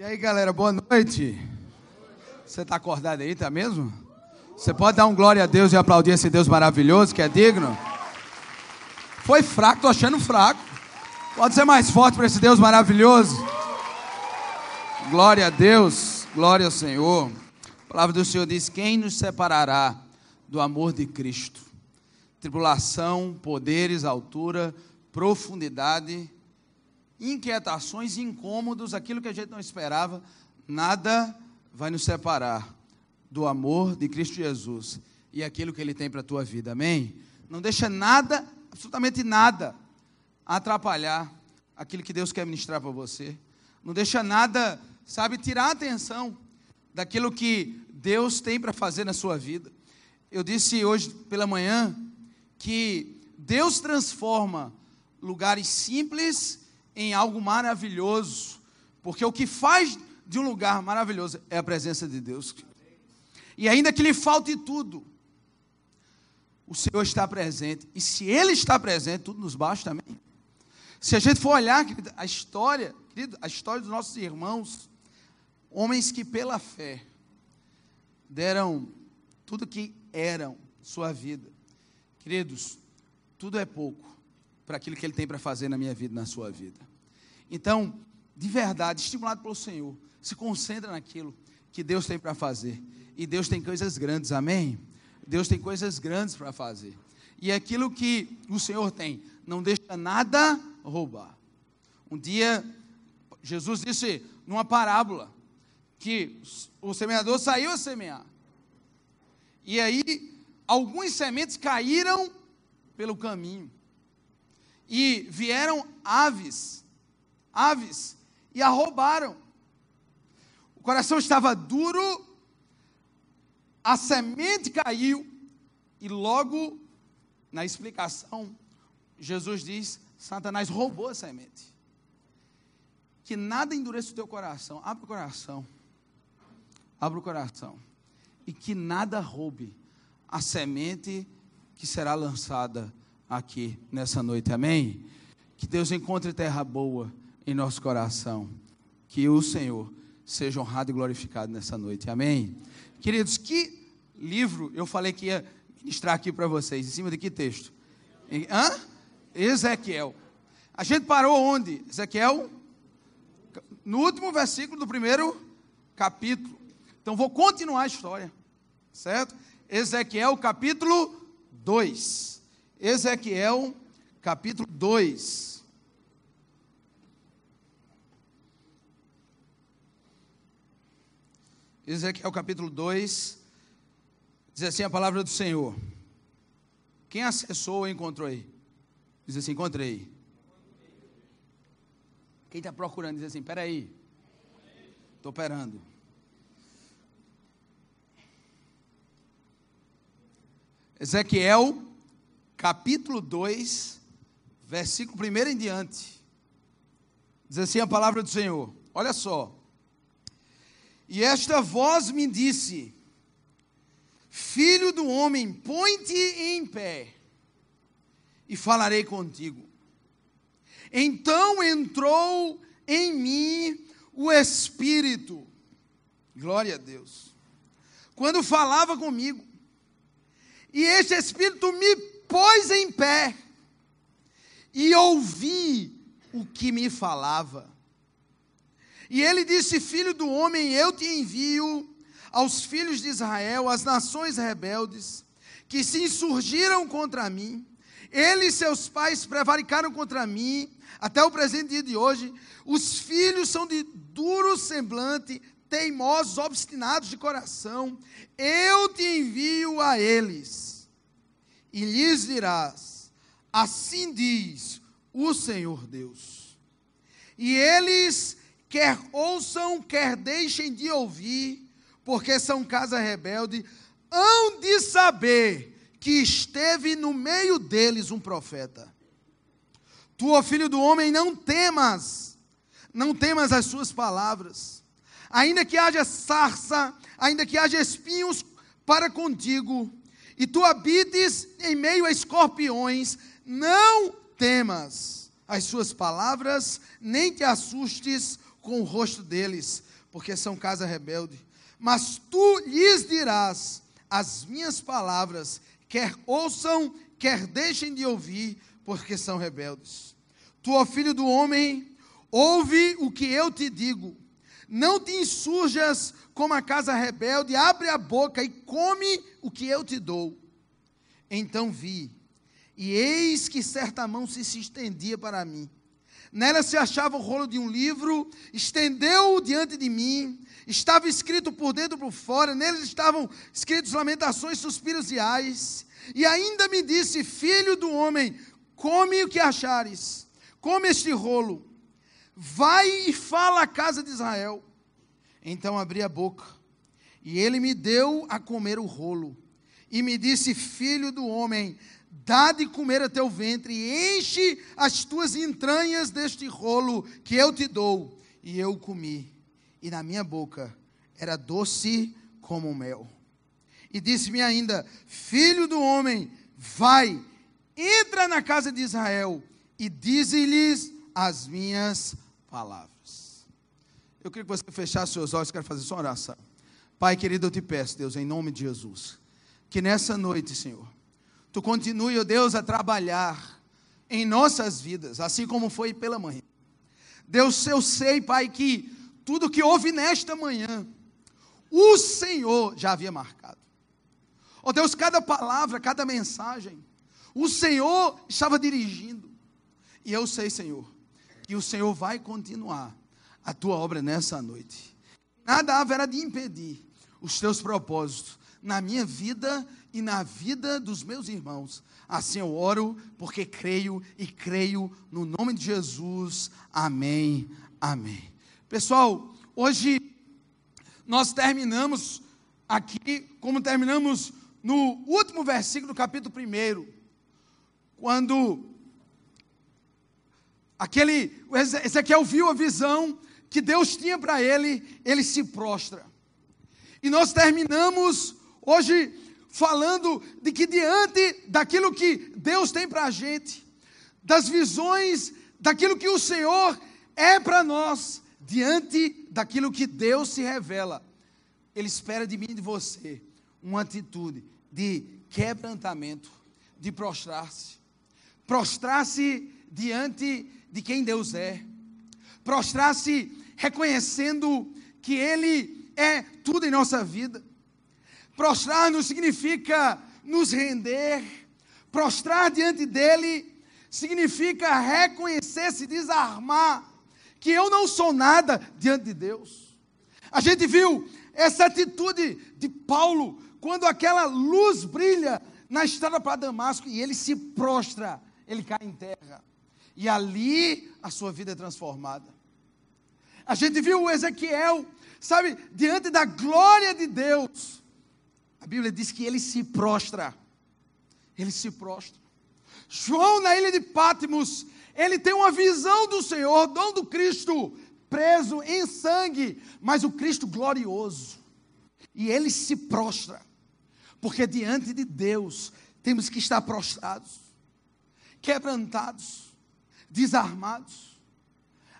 E aí, galera, boa noite. Você está acordado aí, tá mesmo? Você pode dar um glória a Deus e aplaudir esse Deus maravilhoso que é digno? Foi fraco, tô achando fraco. Pode ser mais forte para esse Deus maravilhoso. Glória a Deus, glória ao Senhor. A palavra do Senhor diz: Quem nos separará do amor de Cristo? Tribulação, poderes, altura, profundidade, inquietações, incômodos, aquilo que a gente não esperava, nada vai nos separar do amor de Cristo Jesus e aquilo que Ele tem para a tua vida, amém? Não deixa nada, absolutamente nada, atrapalhar aquilo que Deus quer ministrar para você. Não deixa nada, sabe, tirar a atenção daquilo que Deus tem para fazer na sua vida. Eu disse hoje pela manhã que Deus transforma lugares simples em algo maravilhoso, porque o que faz de um lugar maravilhoso é a presença de Deus. E ainda que lhe falte tudo, o Senhor está presente. E se Ele está presente, tudo nos basta também. Se a gente for olhar querido, a história, querido, a história dos nossos irmãos, homens que pela fé deram tudo que eram sua vida. Queridos, tudo é pouco para aquilo que Ele tem para fazer na minha vida, na sua vida. Então, de verdade, estimulado pelo Senhor, se concentra naquilo que Deus tem para fazer. E Deus tem coisas grandes, amém? Deus tem coisas grandes para fazer. E é aquilo que o Senhor tem, não deixa nada roubar. Um dia, Jesus disse numa parábola que o semeador saiu a semear. E aí, algumas sementes caíram pelo caminho. E vieram aves, aves, e a roubaram. O coração estava duro, a semente caiu, e logo, na explicação, Jesus diz: Satanás roubou a semente. Que nada endureça o teu coração. Abra o coração. Abra o coração. E que nada roube a semente que será lançada aqui nessa noite. Amém? Que Deus encontre terra boa em nosso coração. Que o Senhor seja honrado e glorificado nessa noite. Amém? Queridos, que livro eu falei que ia ministrar aqui para vocês? Em cima de que texto? Hã? Ezequiel. A gente parou onde? Ezequiel? No último versículo do primeiro capítulo. Então vou continuar a história. Certo? Ezequiel capítulo 2. Ezequiel capítulo 2. Ezequiel capítulo 2, diz assim a palavra do Senhor. Quem acessou ou encontrou aí? Diz assim: encontrei. Quem está procurando diz assim: peraí. Estou operando. Ezequiel, capítulo 2, versículo 1 em diante. Diz assim a palavra do Senhor. Olha só. E esta voz me disse: Filho do homem, põe-te em pé, e falarei contigo. Então entrou em mim o Espírito, glória a Deus, quando falava comigo, e este Espírito me pôs em pé, e ouvi o que me falava. E ele disse: Filho do homem, eu te envio aos filhos de Israel, às nações rebeldes, que se insurgiram contra mim. Ele e seus pais prevaricaram contra mim, até o presente dia de hoje. Os filhos são de duro semblante, teimosos, obstinados de coração. Eu te envio a eles, e lhes dirás: Assim diz o Senhor Deus. E eles quer ouçam, quer deixem de ouvir, porque são casa rebelde, hão de saber que esteve no meio deles um profeta. Tu, ó filho do homem, não temas, não temas as suas palavras, ainda que haja sarça, ainda que haja espinhos para contigo, e tu habites em meio a escorpiões, não temas as suas palavras, nem te assustes com o rosto deles, porque são casa rebelde. Mas tu lhes dirás as minhas palavras, quer ouçam, quer deixem de ouvir, porque são rebeldes. Tu, ó filho do homem, ouve o que eu te digo. Não te insurjas como a casa rebelde, abre a boca e come o que eu te dou. Então vi, e eis que certa mão se, se estendia para mim. Nela se achava o rolo de um livro, estendeu-o diante de mim, estava escrito por dentro e por fora, neles estavam escritos lamentações, suspiros e ais. E ainda me disse: Filho do homem, come o que achares, come este rolo, vai e fala à casa de Israel. Então abri a boca, e ele me deu a comer o rolo, e me disse: Filho do homem, dá de comer a teu ventre, e enche as tuas entranhas deste rolo que eu te dou. E eu comi, e na minha boca era doce como mel. E disse-me ainda: Filho do homem, vai, entra na casa de Israel e dize-lhes as minhas palavras. Eu queria que você fechasse seus olhos, quero fazer só uma oração. Pai querido, eu te peço, Deus, em nome de Jesus, que nessa noite, Senhor, tu continue, ó Deus, a trabalhar em nossas vidas, assim como foi pela manhã. Deus, eu sei, Pai, que tudo que houve nesta manhã, o Senhor já havia marcado. Ó Deus, cada palavra, cada mensagem, o Senhor estava dirigindo. E eu sei, Senhor, que o Senhor vai continuar a tua obra nessa noite. Nada haverá de impedir os teus propósitos na minha vida e na vida dos meus irmãos. Assim eu oro, porque creio e creio no nome de Jesus. Amém. Amém. Pessoal, hoje nós terminamos aqui, como terminamos no último versículo do capítulo 1, quando aquele Ezequiel viu a visão que Deus tinha para ele, ele se prostra. E nós terminamos hoje falando de que diante daquilo que Deus tem para a gente, das visões, daquilo que o Senhor é para nós, diante daquilo que Deus se revela, Ele espera de mim e de você uma atitude de quebrantamento, de prostrar-se. Prostrar-se diante de quem Deus é. Prostrar-se reconhecendo que Ele é tudo em nossa vida. Prostrar-nos significa nos render. Prostrar diante dEle significa reconhecer, se desarmar, que eu não sou nada diante de Deus. A gente viu essa atitude de Paulo quando aquela luz brilha na estrada para Damasco e ele se prostra, ele cai em terra. E ali a sua vida é transformada. A gente viu o Ezequiel, sabe, diante da glória de Deus. A Bíblia diz que ele se prostra. Ele se prostra. João, na ilha de Pátimos, ele tem uma visão do Senhor, não do Cristo preso em sangue, mas o Cristo glorioso. E ele se prostra. Porque diante de Deus temos que estar prostrados, quebrantados, desarmados.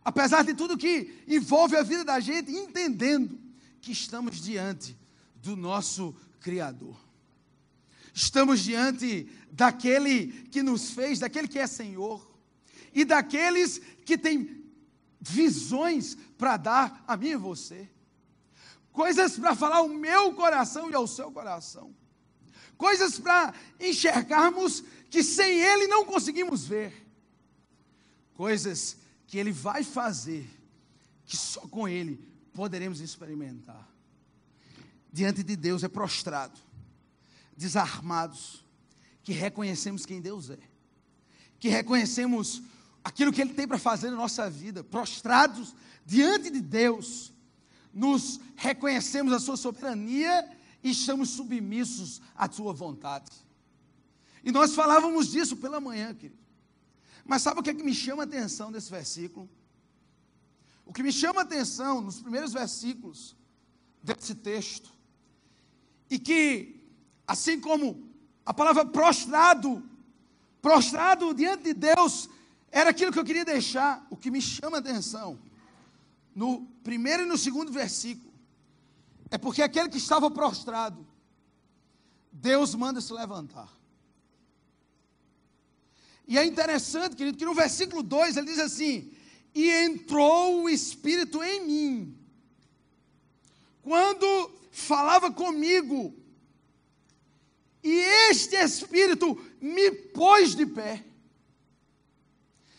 Apesar de tudo que envolve a vida da gente, entendendo que estamos diante do nosso Criador. Estamos diante daquele que nos fez, daquele que é Senhor, e daqueles que têm visões para dar a mim e você, coisas para falar ao meu coração e ao seu coração coisas para enxergarmos que sem Ele não conseguimos ver, coisas que Ele vai fazer, que só com Ele poderemos experimentar. Diante de Deus é prostrado, desarmados, que reconhecemos quem Deus é, que reconhecemos aquilo que Ele tem para fazer na nossa vida, prostrados diante de Deus, nos reconhecemos a Sua soberania e estamos submissos à Sua vontade. E nós falávamos disso pela manhã, querido. Mas sabe o que, é que me chama a atenção desse versículo? O que me chama a atenção nos primeiros versículos desse texto, e que, assim como a palavra prostrado, prostrado diante de Deus, era aquilo que eu queria deixar, o que me chama a atenção no primeiro e no segundo versículo, é porque aquele que estava prostrado, Deus manda se levantar. E é interessante, querido, que no versículo 2 ele diz assim: E entrou o Espírito em mim. Quando falava comigo, e este Espírito me pôs de pé.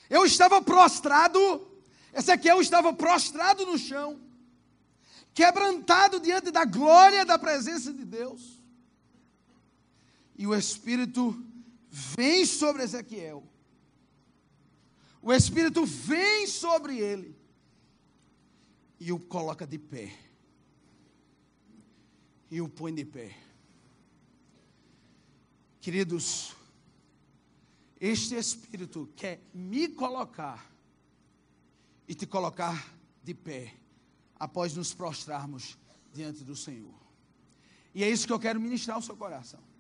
Eu estava prostrado, Ezequiel estava prostrado no chão, quebrantado diante da glória da presença de Deus. E o Espírito vem sobre Ezequiel. O Espírito vem sobre ele e o coloca de pé. E o põe de pé. Queridos, este Espírito quer me colocar e te colocar de pé após nos prostrarmos diante do Senhor. E é isso que eu quero ministrar ao seu coração.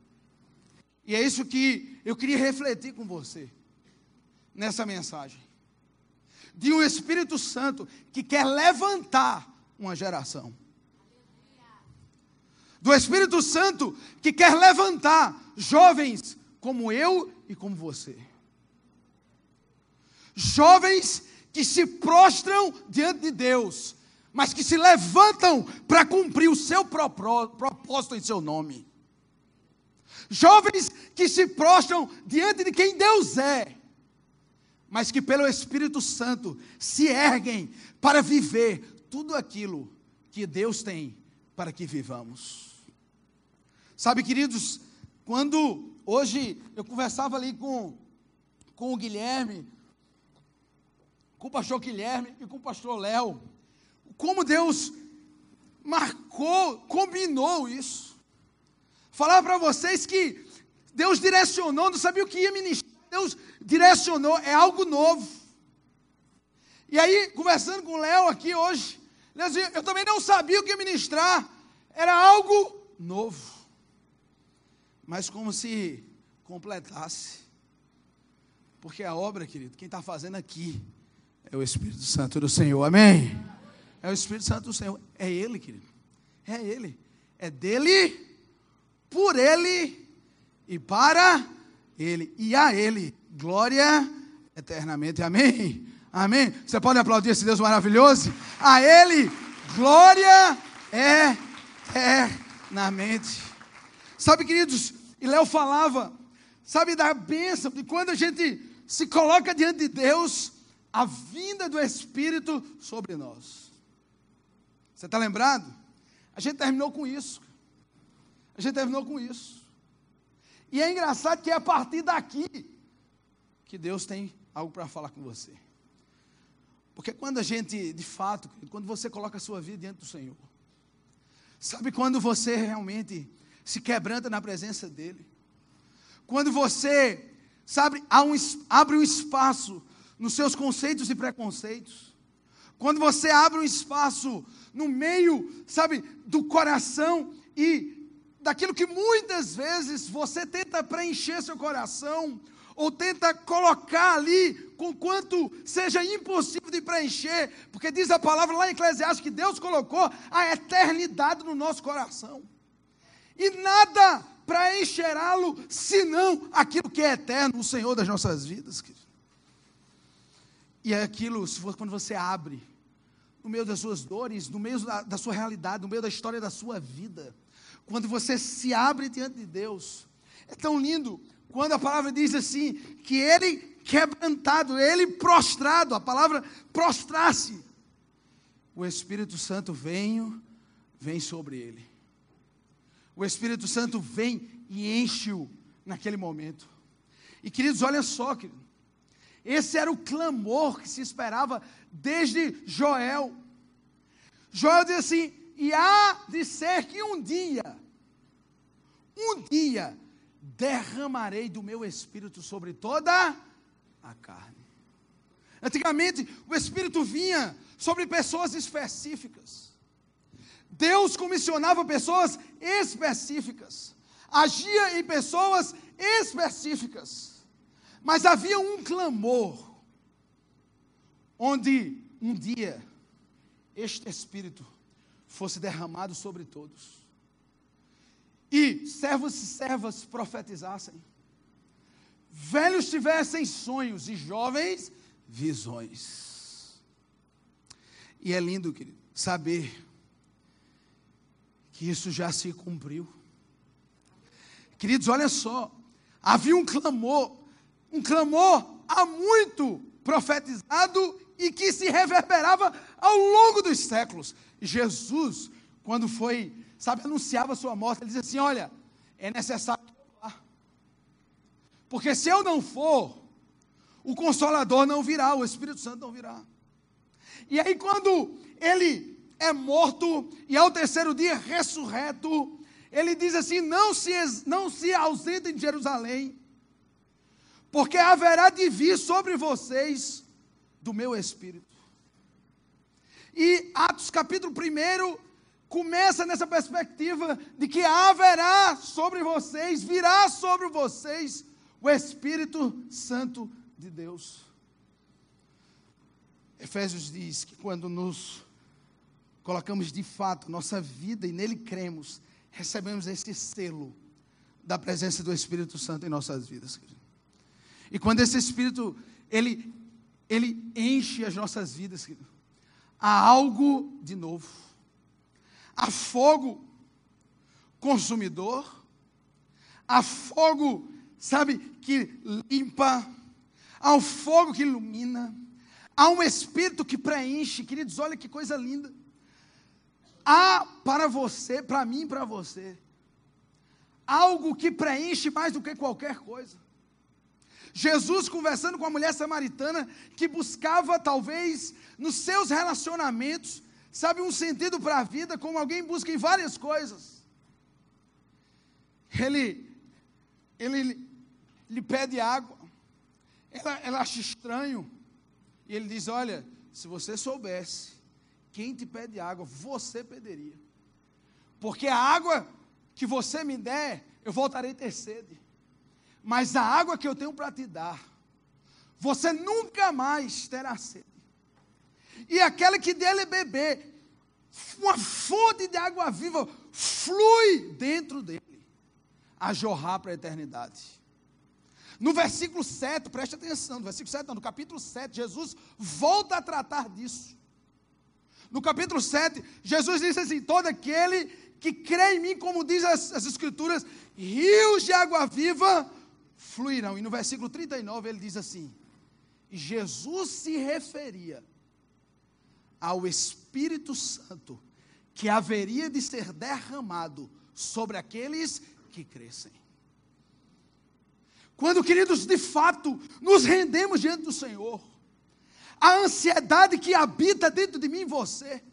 E é isso que eu queria refletir com você nessa mensagem. De um Espírito Santo que quer levantar uma geração. Do Espírito Santo que quer levantar jovens como eu e como você. Jovens que se prostram diante de Deus, mas que se levantam para cumprir o seu propósito em seu nome. Jovens que se prostram diante de quem Deus é, mas que pelo Espírito Santo se erguem para viver tudo aquilo que Deus tem para que vivamos. Sabe, queridos, quando hoje eu conversava ali com, com o Guilherme, com o pastor Guilherme e com o pastor Léo, como Deus marcou, combinou isso. Falar para vocês que Deus direcionou, não sabia o que ia ministrar. Deus direcionou, é algo novo. E aí, conversando com o Léo aqui hoje, eu também não sabia o que ministrar. Era algo novo. Mas como se completasse. Porque a obra, querido, quem está fazendo aqui é o Espírito Santo do Senhor. Amém? É o Espírito Santo do Senhor. É Ele, querido. É Ele. É dele por Ele e para Ele e a Ele. Glória eternamente. Amém. Amém. Você pode aplaudir esse Deus maravilhoso? A Ele, glória eternamente. Sabe, queridos, e Léo falava, sabe, da bênção, de quando a gente se coloca diante de Deus, a vinda do Espírito sobre nós. Você está lembrado? A gente terminou com isso. A gente terminou com isso. E é engraçado que é a partir daqui que Deus tem algo para falar com você. Porque quando a gente, de fato, quando você coloca a sua vida diante do Senhor, sabe quando você realmente se quebranta na presença dEle, quando você, sabe, abre um espaço nos seus conceitos e preconceitos, quando você abre um espaço no meio, sabe, do coração e daquilo que muitas vezes você tenta preencher seu coração, ou tenta colocar ali, com quanto seja impossível de preencher, porque diz a palavra lá em Eclesiastes que Deus colocou a eternidade no nosso coração, e nada para encherá-lo, senão aquilo que é eterno, o Senhor das nossas vidas. Querido. E é aquilo, se for quando você abre, no meio das suas dores, no meio da, da sua realidade, no meio da história da sua vida, quando você se abre diante de Deus. É tão lindo quando a palavra diz assim: que ele quebrantado, ele prostrado, a palavra prostrar-se. O Espírito Santo vem, vem sobre ele. O Espírito Santo vem e enche-o naquele momento. E queridos, olha só, querido. Esse era o clamor que se esperava desde Joel. Joel diz assim: e há de ser que um dia, um dia, derramarei do meu espírito sobre toda a carne. Antigamente, o espírito vinha sobre pessoas específicas. Deus comissionava pessoas específicas, agia em pessoas específicas, mas havia um clamor, onde um dia este Espírito fosse derramado sobre todos. E servos e servas profetizassem. Velhos tivessem sonhos e jovens visões. E é lindo, querido, saber que isso já se cumpriu. Queridos, olha só, havia um clamor, um clamor há muito profetizado e que se reverberava ao longo dos séculos. Jesus, quando foi, sabe, anunciava a sua morte, ele dizia assim: Olha, é necessário que eu vá. Porque se eu não for, o Consolador não virá, o Espírito Santo não virá. E aí, quando ele é morto e ao terceiro dia ressurreto, ele diz assim: Não se, não se ausentem de Jerusalém, porque haverá de vir sobre vocês do meu espírito. E Atos capítulo 1 começa nessa perspectiva de que haverá sobre vocês, virá sobre vocês o Espírito Santo de Deus. Efésios diz que quando nos colocamos de fato nossa vida e nele cremos, recebemos esse selo da presença do Espírito Santo em nossas vidas. E quando esse Espírito, ele, ele enche as nossas vidas, há algo de novo. Há fogo consumidor, há fogo, sabe, que limpa, há um fogo que ilumina, há um espírito que preenche. Queridos, olha que coisa linda. Há para você, para mim para você, algo que preenche mais do que qualquer coisa. Jesus conversando com a mulher samaritana que buscava, talvez, nos seus relacionamentos, sabe, um sentido para a vida, como alguém busca em várias coisas. Ele, ele lhe pede água, ela, ela acha estranho, e ele diz: Olha, se você soubesse quem te pede água, você pediria, porque a água que você me der, eu voltarei a ter sede mas a água que eu tenho para te dar, você nunca mais terá sede. E aquela que dele beber, uma fonte de água viva flui dentro dele, a jorrar para a eternidade. No versículo 7, preste atenção, no versículo 7, não, no capítulo 7, Jesus volta a tratar disso. No capítulo 7, Jesus diz assim: todo aquele que crê em mim, como diz as, as Escrituras, rios de água viva fluirão. E no versículo 39 ele diz assim: Jesus se referia ao Espírito Santo que haveria de ser derramado sobre aqueles que crescem. Quando, queridos, de fato nos rendemos diante do Senhor, a ansiedade que habita dentro de mim e você,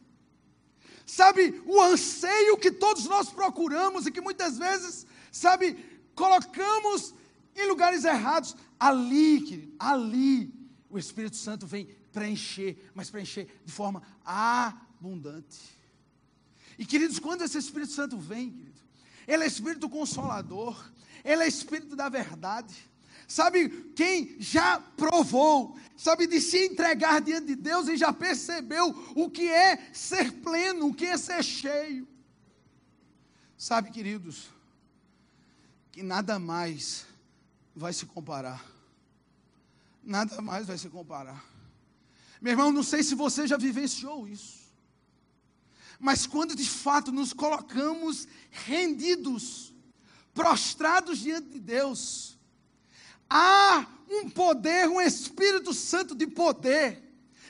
sabe, o anseio que todos nós procuramos e que muitas vezes, sabe, colocamos em lugares errados. Ali, querido, ali, o Espírito Santo vem preencher, mas preencher de forma abundante. E, queridos, quando esse Espírito Santo vem, querido, ele é Espírito Consolador, ele é Espírito da verdade. Sabe, quem já provou, sabe, de se entregar diante de Deus e já percebeu o que é ser pleno, o que é ser cheio. Sabe, queridos, que nada mais vai se comparar. Nada mais vai se comparar. Meu irmão, não sei se você já vivenciou isso. Mas quando de fato nos colocamos rendidos, prostrados diante de Deus, há um poder, um Espírito Santo de poder,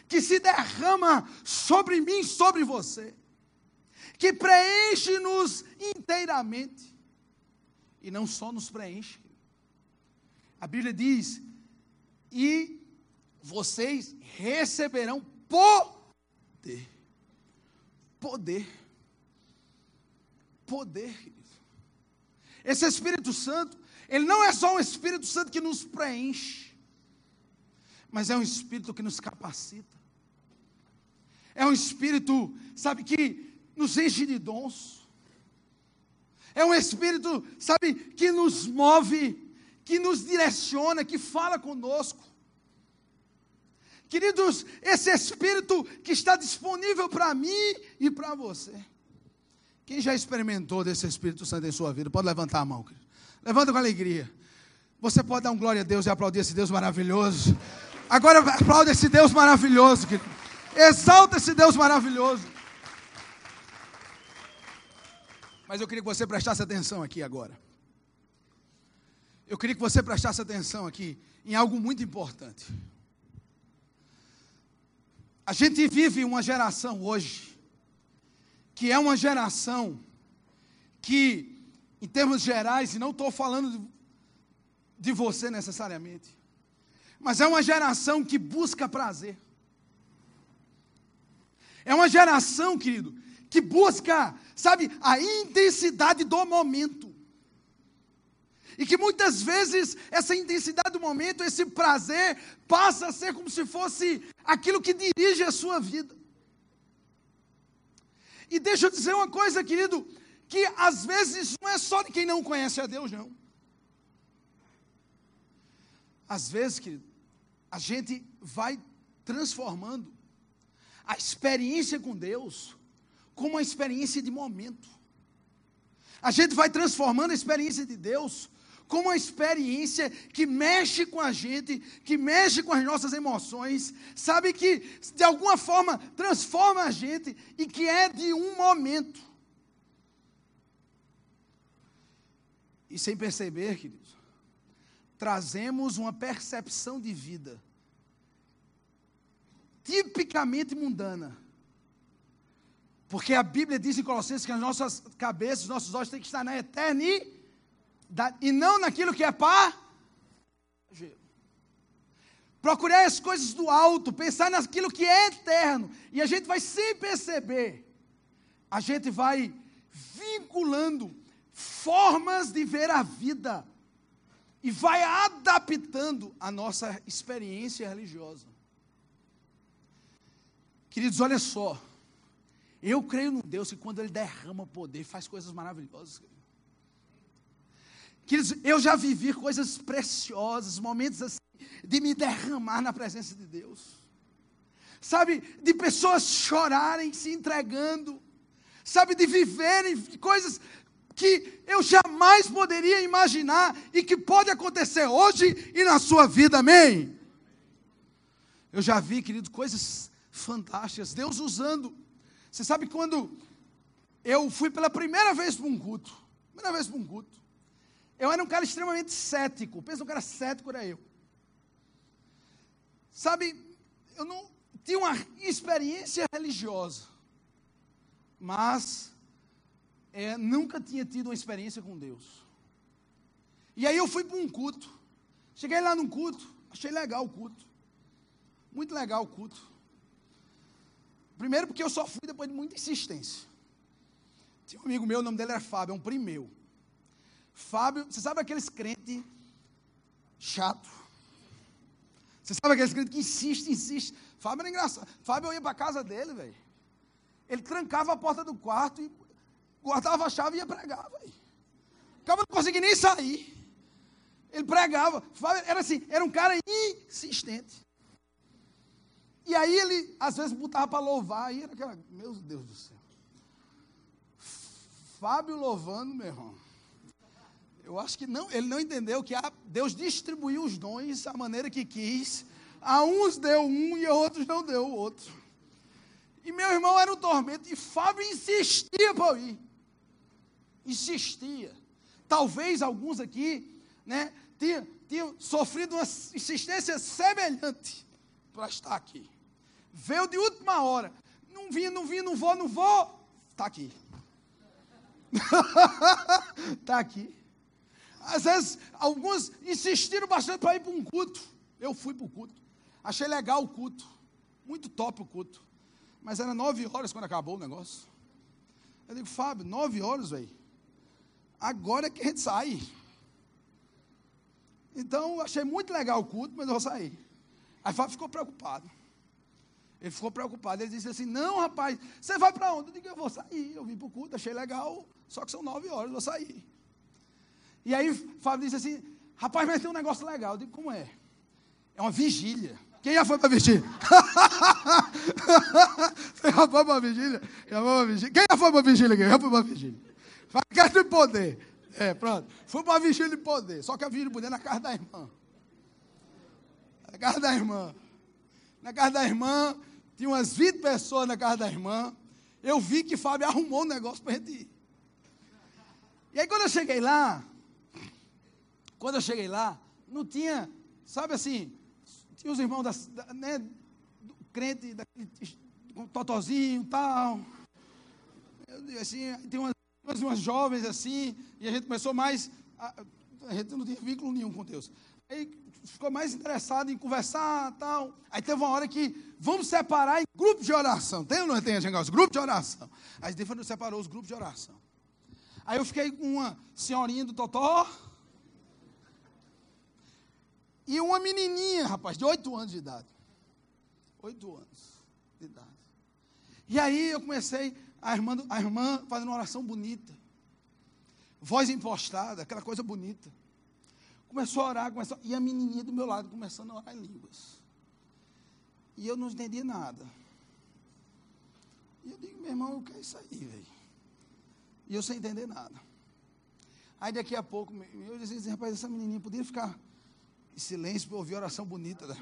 que se derrama sobre mim, sobre você, que preenche-nos inteiramente, e não só nos preenche, a Bíblia diz: e vocês receberão poder. Poder. Poder, querido. Esse Espírito Santo, ele não é só um Espírito Santo que nos preenche, mas é um Espírito que nos capacita. É um Espírito, sabe, que nos enche de dons. É um Espírito, sabe, que nos move que nos direciona, que fala conosco, Queridos, esse Espírito que está disponível para mim e para você. Quem já experimentou desse Espírito Santo em sua vida, pode levantar a mão, querido. Levanta com alegria. Você pode dar um glória a Deus e aplaudir esse Deus maravilhoso. Agora aplaude esse Deus maravilhoso, querido. Exalta esse Deus maravilhoso. Mas eu queria que você prestasse atenção aqui agora. Eu queria que você prestasse atenção aqui em algo muito importante. A gente vive uma geração hoje, que é uma geração que, em termos gerais, e não estou falando de você necessariamente, mas é uma geração que busca prazer. É uma geração, querido, que busca, sabe, a intensidade do momento. E que muitas vezes essa intensidade do momento, esse prazer, passa a ser como se fosse aquilo que dirige a sua vida. E deixa eu dizer uma coisa, querido, que às vezes não é só de quem não conhece a Deus, não. Às vezes, querido, a gente vai transformando a experiência com Deus como uma experiência de momento. A gente vai transformando a experiência de Deus como uma experiência que mexe com a gente, que mexe com as nossas emoções, sabe que de alguma forma transforma a gente e que é de um momento. E sem perceber, queridos, trazemos uma percepção de vida tipicamente mundana porque a Bíblia diz em Colossenses que as nossas cabeças, os nossos olhos têm que estar na eternidade e não naquilo que é passageiro. Procurar as coisas do alto, pensar naquilo que é eterno. E a gente vai sem perceber, a gente vai vinculando formas de ver a vida e vai adaptando a nossa experiência religiosa. Queridos, olha só. Eu creio no Deus que quando Ele derrama poder, faz coisas maravilhosas. Queridos, eu já vivi coisas preciosas, momentos assim, de me derramar na presença de Deus. Sabe, de pessoas chorarem, se entregando. Sabe, de viverem coisas que eu jamais poderia imaginar e que pode acontecer hoje e na sua vida, amém? Eu já vi, querido, coisas fantásticas, Deus usando você sabe quando eu fui pela primeira vez para um culto, primeira vez para um culto, eu era um cara extremamente cético, pensa um cara cético era eu. Sabe, eu não tinha uma experiência religiosa, mas é, nunca tinha tido uma experiência com Deus. E aí eu fui para um culto. Cheguei lá num culto, achei legal o culto. Muito legal o culto. Primeiro porque eu só fui depois de muita insistência. Tinha um amigo meu, o nome dele era Fábio, é um primo meu. Fábio, você sabe aqueles crentes chato? Você sabe aqueles crentes que insiste, insiste. Fábio era engraçado. Fábio ia para casa dele, velho. Ele trancava a porta do quarto e guardava a chave e ia pregar, velho. Acaba não conseguia nem sair. Ele pregava. Fábio era assim, era um cara insistente. E aí ele, às vezes, botava para louvar, e era aquela, meu Deus do céu. Fábio louvando, meu irmão. Eu acho que não, ele não entendeu que a, Deus distribuiu os dons da maneira que quis. A uns deu um e a outros não deu o outro. E meu irmão era um tormento. E Fábio insistia para ir. Insistia. Talvez alguns aqui né, tenham, tenham sofrido uma insistência semelhante para estar aqui. Veio de última hora. Não vim, não vim, não vou, não vou. Está aqui. Está aqui. Às vezes, alguns insistiram bastante para ir para um culto. Eu fui para o culto. Achei legal o culto. Muito top o culto. Mas era nove horas quando acabou o negócio. Eu digo, Fábio, nove horas, velho. Agora é que a gente sai. Então, achei muito legal o culto, mas eu vou sair. Aí Fábio ficou preocupado. Ele ficou preocupado. Ele disse assim: Não, rapaz, você vai para onde? Eu digo: Eu vou sair. Eu vim para o culto, achei legal, só que são nove horas, eu vou sair. E aí Fábio disse assim: Rapaz, mas tem um negócio legal. Eu digo: Como é? É uma vigília. Quem já foi para vigília? Você já foi para vigília? Já foi para vigília? Quem já foi para vigília aqui? Já foi para vigília. Faz casa de poder. É, pronto. Fui para vigília de poder. Só que a vigília de poder na casa da irmã. Na casa da irmã. Na casa da irmã, tinha umas 20 pessoas na casa da irmã. Eu vi que Fábio arrumou um negócio para gente ir. E aí quando eu cheguei lá, quando eu cheguei lá, não tinha, sabe assim, tinha os irmãos da, da né, do crente, daquele totozinho e tal. Assim, tem umas, umas jovens assim, e a gente começou mais. A, a gente não tinha vínculo nenhum com Deus. Aí ficou mais interessado em conversar tal. Aí teve uma hora que vamos separar em grupos de oração. Tem ou não tem, os grupos de oração? Aí Deus separou os grupos de oração. Aí eu fiquei com uma senhorinha do Totó e uma menininha, rapaz, de oito anos de idade. Oito anos de idade. E aí eu comecei, a irmã, a irmã fazendo uma oração bonita. Voz impostada, aquela coisa bonita. Começou a orar, começou, e a menininha do meu lado começando a orar em línguas. E eu não entendi nada. E eu digo, meu irmão, o que é isso aí, velho? E eu sem entender nada. Aí daqui a pouco, eu disse assim, rapaz, essa menininha podia ficar silêncio para ouvir oração bonita. Da...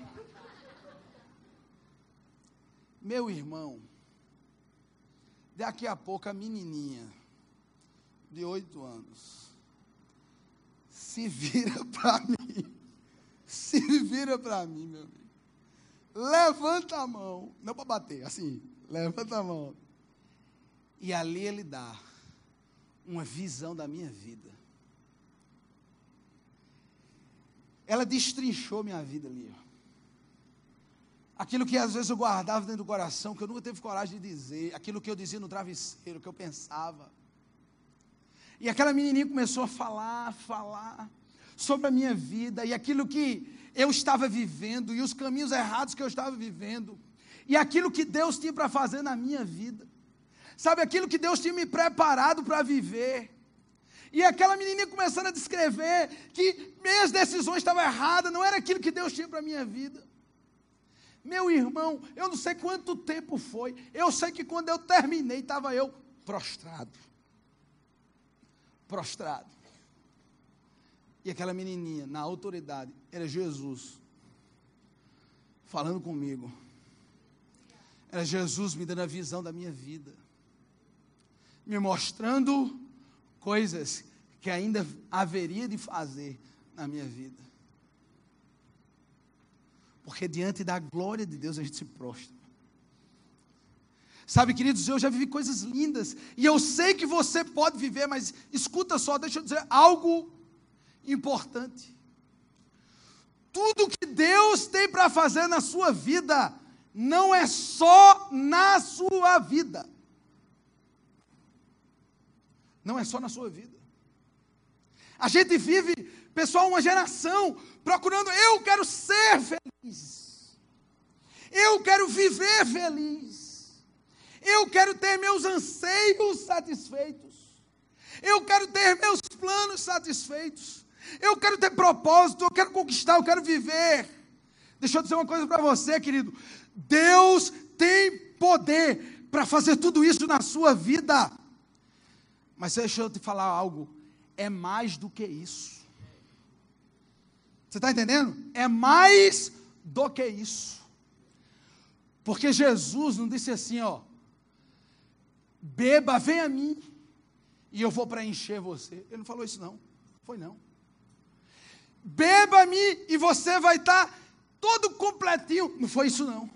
Meu irmão, daqui a pouco a menininha de oito anos se vira para mim, se vira para mim, meu amigo. Levanta a mão, não para bater, assim, levanta a mão. E ali ele dá uma visão da minha vida. Ela destrinchou minha vida ali. Aquilo que às vezes eu guardava dentro do coração, que eu nunca teve coragem de dizer, aquilo que eu dizia no travesseiro, que eu pensava. E aquela menininha começou a falar, falar sobre a minha vida e aquilo que eu estava vivendo e os caminhos errados que eu estava vivendo e aquilo que Deus tinha para fazer na minha vida. Sabe aquilo que Deus tinha me preparado para viver. E aquela menininha começando a descrever que minhas decisões estavam erradas, não era aquilo que Deus tinha para a minha vida. Meu irmão, eu não sei quanto tempo foi, eu sei que quando eu terminei, estava eu prostrado. Prostrado. E aquela menininha, na autoridade, era Jesus, falando comigo. Era Jesus me dando a visão da minha vida me mostrando coisas que ainda haveria de fazer na minha vida. Porque diante da glória de Deus a gente se prostra. Sabe, queridos, eu já vivi coisas lindas e eu sei que você pode viver, mas escuta só, deixa eu dizer algo importante. Tudo que Deus tem para fazer na sua vida não é só na sua vida. Não é só na sua vida. A gente vive, pessoal, uma geração procurando, eu quero ser feliz. Eu quero viver feliz. Eu quero ter meus anseios satisfeitos. Eu quero ter meus planos satisfeitos. Eu quero ter propósito, eu quero conquistar, eu quero viver. Deixa eu dizer uma coisa para você, querido. Deus tem poder para fazer tudo isso na sua vida. Mas deixa eu te falar algo. É mais do que isso. Você está entendendo? É mais do que isso. Porque Jesus não disse assim, ó. Beba, vem a mim, e eu vou preencher você. Ele não falou isso, não. Foi não. Beba-me e você vai estar tá todo completinho. Não foi isso, não.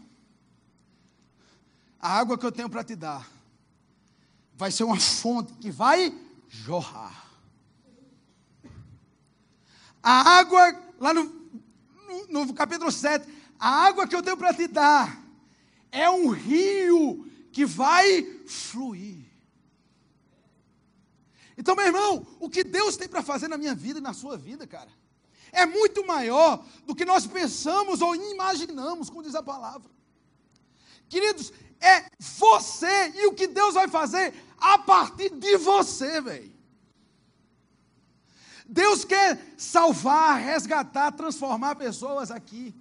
A água que eu tenho para te dar vai ser uma fonte que vai jorrar. A água, lá no, no, no capítulo 7, a água que eu tenho para te dar é um rio que vai fluir. Então, meu irmão, o que Deus tem para fazer na minha vida e na sua vida, cara, é muito maior do que nós pensamos ou imaginamos, como diz a palavra. Queridos, é você e o que Deus vai fazer a partir de você, velho. Deus quer salvar, resgatar, transformar pessoas aqui.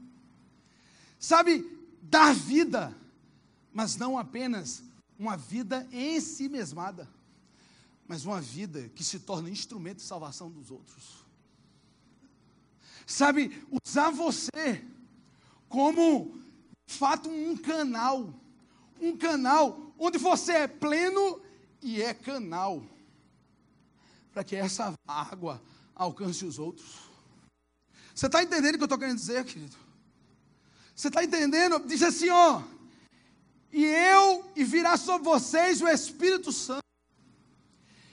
sabe, dar vida, mas não apenas uma vida em si mesmada, mas uma vida que se torna instrumento de salvação dos outros. Sabe, usar você como, fato, um canal, um canal onde você é pleno e é canal, para que essa água alcance os outros. Você está entendendo o que eu estou querendo dizer, querido? Você está entendendo? Diz assim, ó. E eu, e virá sobre vocês o Espírito Santo.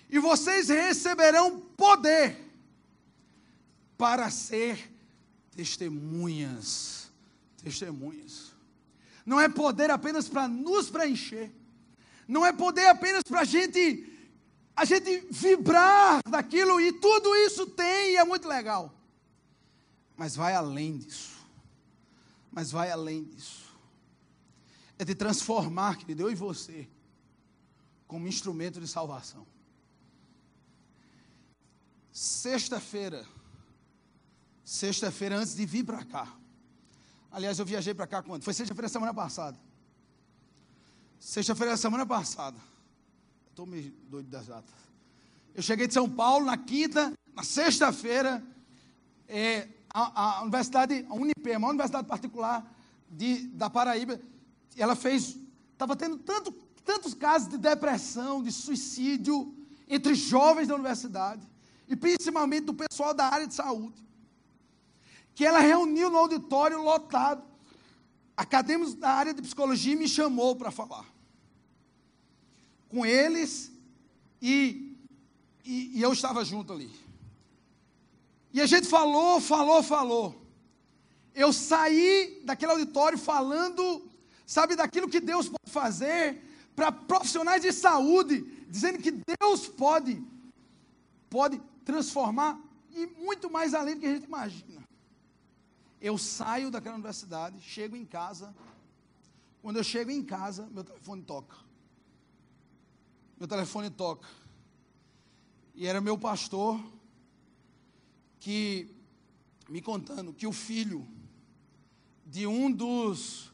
E vocês receberão poder para ser testemunhas. Testemunhas. Não é poder apenas para nos preencher. Não é poder apenas para a gente, a gente vibrar daquilo. E tudo isso tem e é muito legal. Mas vai além disso. Mas vai além disso. É de transformar, querido, eu e você, como instrumento de salvação. Sexta-feira, sexta-feira antes de vir para cá. Aliás, eu viajei para cá quando? Foi sexta-feira semana passada. Sexta-feira semana passada. Estou meio doido das datas. Eu cheguei de São Paulo na quinta, na sexta-feira, é, a, a universidade, a Unip, a maior universidade particular de, da Paraíba, ela fez, estava tendo tanto, tantos casos de depressão, de suicídio entre jovens da universidade, e principalmente do pessoal da área de saúde, que ela reuniu no auditório lotado, acadêmicos da área de psicologia me chamou para falar com eles e, e, e eu estava junto ali. E a gente falou, falou, falou. Eu saí daquele auditório falando, sabe, daquilo que Deus pode fazer para profissionais de saúde, dizendo que Deus pode, pode transformar e muito mais além do que a gente imagina. Eu saio daquela universidade, chego em casa. Quando eu chego em casa, meu telefone toca. Meu telefone toca. E era meu pastor que me contando que o filho de um dos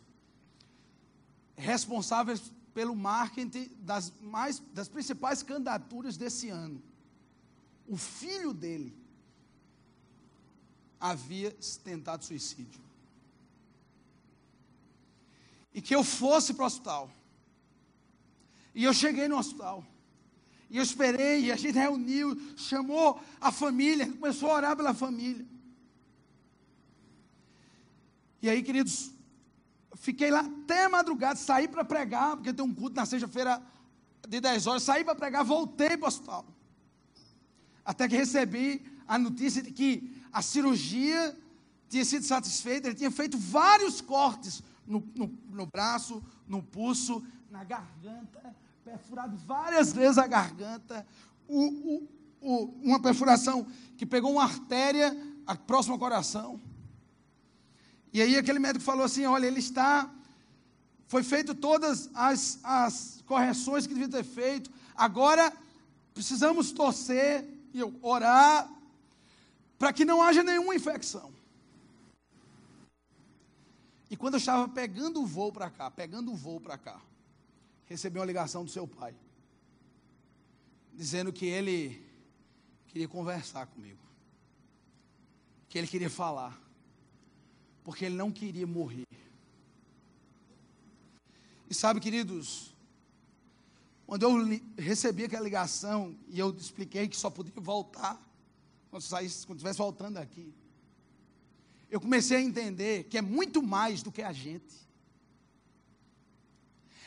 responsáveis pelo marketing das mais das principais candidaturas desse ano, o filho dele havia tentado suicídio. E que eu fosse para o hospital. E eu cheguei no hospital. E eu esperei, e a gente reuniu, chamou a família, começou a orar pela família. E aí, queridos, fiquei lá até madrugada, saí para pregar, porque tem um culto na sexta-feira de 10 horas, saí para pregar, voltei para o hospital. Até que recebi a notícia de que a cirurgia tinha sido satisfeita, ele tinha feito vários cortes no, no, no braço, no pulso, na garganta, perfurado várias vezes a garganta, o, o, o, uma perfuração que pegou uma artéria próxima ao coração. E aí aquele médico falou assim: olha, ele está. Foi feito todas as, as correções que devia ter feito. Agora precisamos torcer e orar para que não haja nenhuma infecção. E quando eu estava pegando o voo para cá, pegando o voo para cá, recebi uma ligação do seu pai, dizendo que ele queria conversar comigo, que ele queria falar, porque ele não queria morrer. E sabe, queridos, quando eu recebi aquela ligação e eu expliquei que só podia voltar quando saísse, quando estivesse voltando aqui, eu comecei a entender que é muito mais do que a gente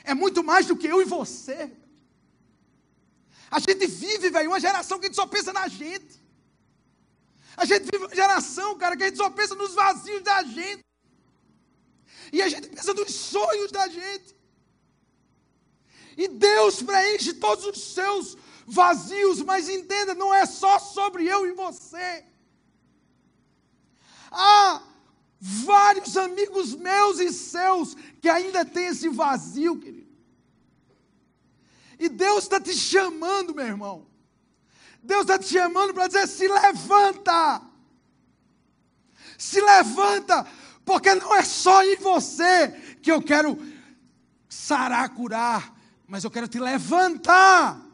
é muito mais do que eu e você. A gente vive, velho, uma geração que a gente só pensa na gente. A gente vive uma geração, cara, que a gente só pensa nos vazios da gente. E a gente pensa nos sonhos da gente. E Deus preenche todos os seus vazios, mas entenda, não é só sobre eu e você. Ah, vários amigos meus e seus que ainda têm esse vazio, querido. E Deus está te chamando, meu irmão. Deus está te chamando para dizer: se levanta. Se levanta. Porque não é só em você que eu quero sarar, curar, mas eu quero te levantar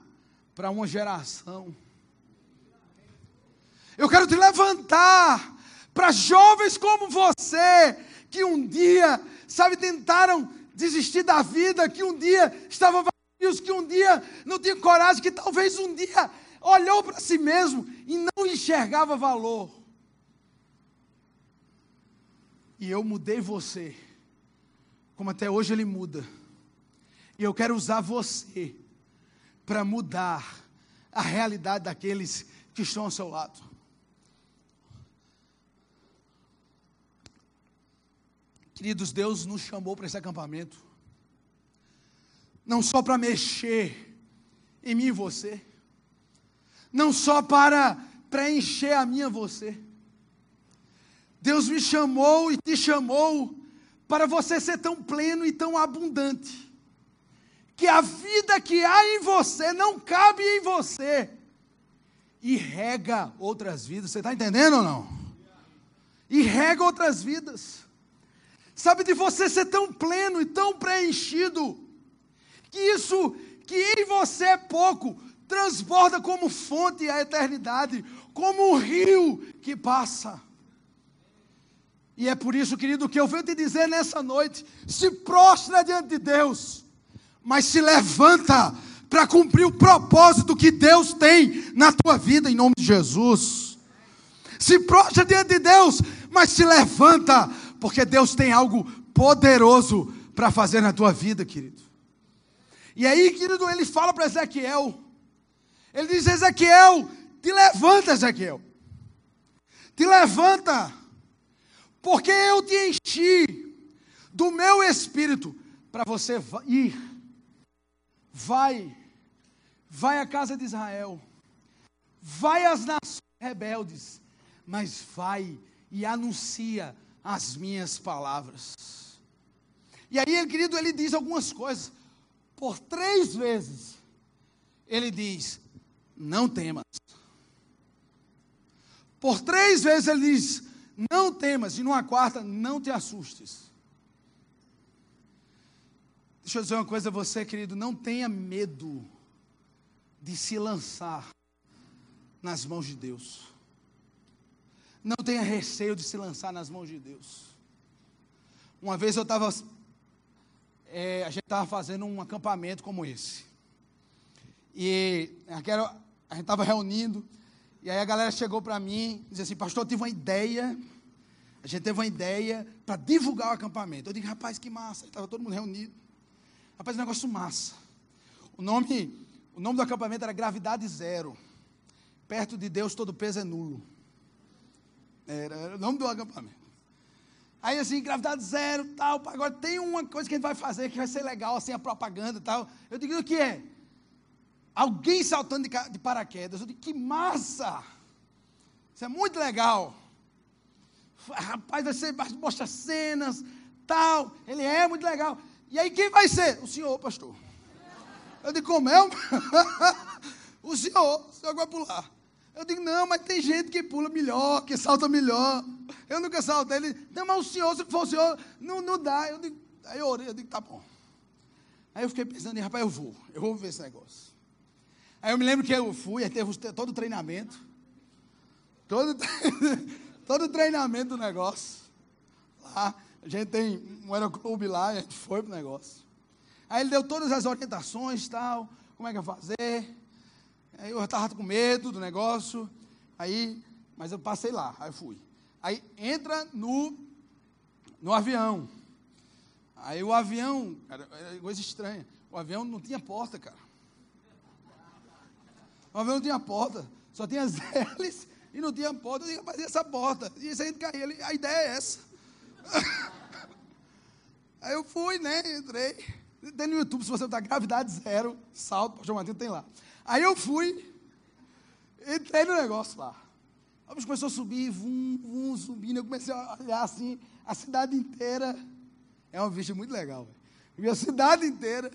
para uma geração. Eu quero te levantar para jovens como você, que um dia, sabe, tentaram desistir da vida, que um dia estavam vazios, que um dia não tinha coragem, que talvez um dia olhou para si mesmo e não enxergava valor. E eu mudei você, como até hoje ele muda. E eu quero usar você para mudar a realidade daqueles que estão ao seu lado. Queridos, Deus nos chamou para esse acampamento, não só para mexer em mim e você, não só para preencher a minha você. Deus me chamou e te chamou para você ser tão pleno e tão abundante, que a vida que há em você não cabe em você e rega outras vidas. Você está entendendo ou não? E rega outras vidas. Sabe de você ser tão pleno e tão preenchido, que isso que em você é pouco, transborda como fonte a eternidade, como um rio que passa. E é por isso, querido, que eu venho te dizer nessa noite: se prostra diante de Deus, mas se levanta para cumprir o propósito que Deus tem na tua vida, em nome de Jesus. Se prostra diante de Deus, mas se levanta, porque Deus tem algo poderoso para fazer na tua vida, querido. E aí, querido, ele fala para Ezequiel: ele diz: Ezequiel, te levanta, Ezequiel. Te levanta, porque eu te enchi do meu espírito para você ir. Vai, vai à casa de Israel, vai às nações rebeldes, mas vai e anuncia as minhas palavras. E aí, querido, ele diz algumas coisas. Por três vezes, ele diz: não temas. Por três vezes ele diz: não temas, e numa quarta, não te assustes. Deixa eu dizer uma coisa a você, querido, não tenha medo de se lançar nas mãos de Deus. Não tenha receio de se lançar nas mãos de Deus. Uma vez eu estava, é, a gente estava fazendo um acampamento como esse. E aquela, a gente estava reunindo, e aí a galera chegou para mim e disse assim, pastor, eu tive uma ideia, a gente teve uma ideia para divulgar o acampamento. Eu digo, rapaz, que massa, estava todo mundo reunido. Rapaz, negócio massa. O nome, o nome do acampamento era Gravidade Zero. Perto de Deus todo peso é nulo. Era, era o nome do acampamento. Aí assim, gravidade zero, tal. Agora tem uma coisa que a gente vai fazer que vai ser legal, assim, a propaganda e tal. Eu digo, o que é? alguém saltando de, de paraquedas. Eu digo, que massa! Isso é muito legal. Rapaz, vai ser, mostra cenas, tal. Ele é muito legal. E aí quem vai ser? O senhor, pastor. Eu digo, como é? o senhor, o senhor vai pular. Eu digo, não, mas tem gente que pula melhor, que salta melhor. Eu nunca salto. Ele, não, mas o senhor, se for o senhor, não, não dá. Eu digo, aí eu orei, eu digo, tá bom. Aí eu fiquei pensando, rapaz, eu vou, eu vou ver esse negócio. Aí eu me lembro que eu fui, aí teve todo o treinamento. Todo, todo o treinamento do negócio. Lá, a gente tem um aeroclube lá, a gente foi pro negócio. Aí ele deu todas as orientações tal, como é que ia fazer. Aí eu estava com medo do negócio. Aí, mas eu passei lá, aí eu fui. Aí entra no, no avião. Aí o avião, cara, era coisa estranha. O avião não tinha porta, cara. Uma vez não tinha porta, só tinha as hélices e não tinha porta. Eu digo, mas essa porta? E se a gente cair, a ideia é essa. Aí eu fui, né? Entrei. Tem no YouTube, se você botar gravidade zero, salto, pastor Matheus tem lá. Aí eu fui, entrei no negócio lá. A bicho começou a subir, vum, vum, subindo. Eu comecei a olhar assim, a cidade inteira. É uma vista muito legal, velho. a cidade inteira.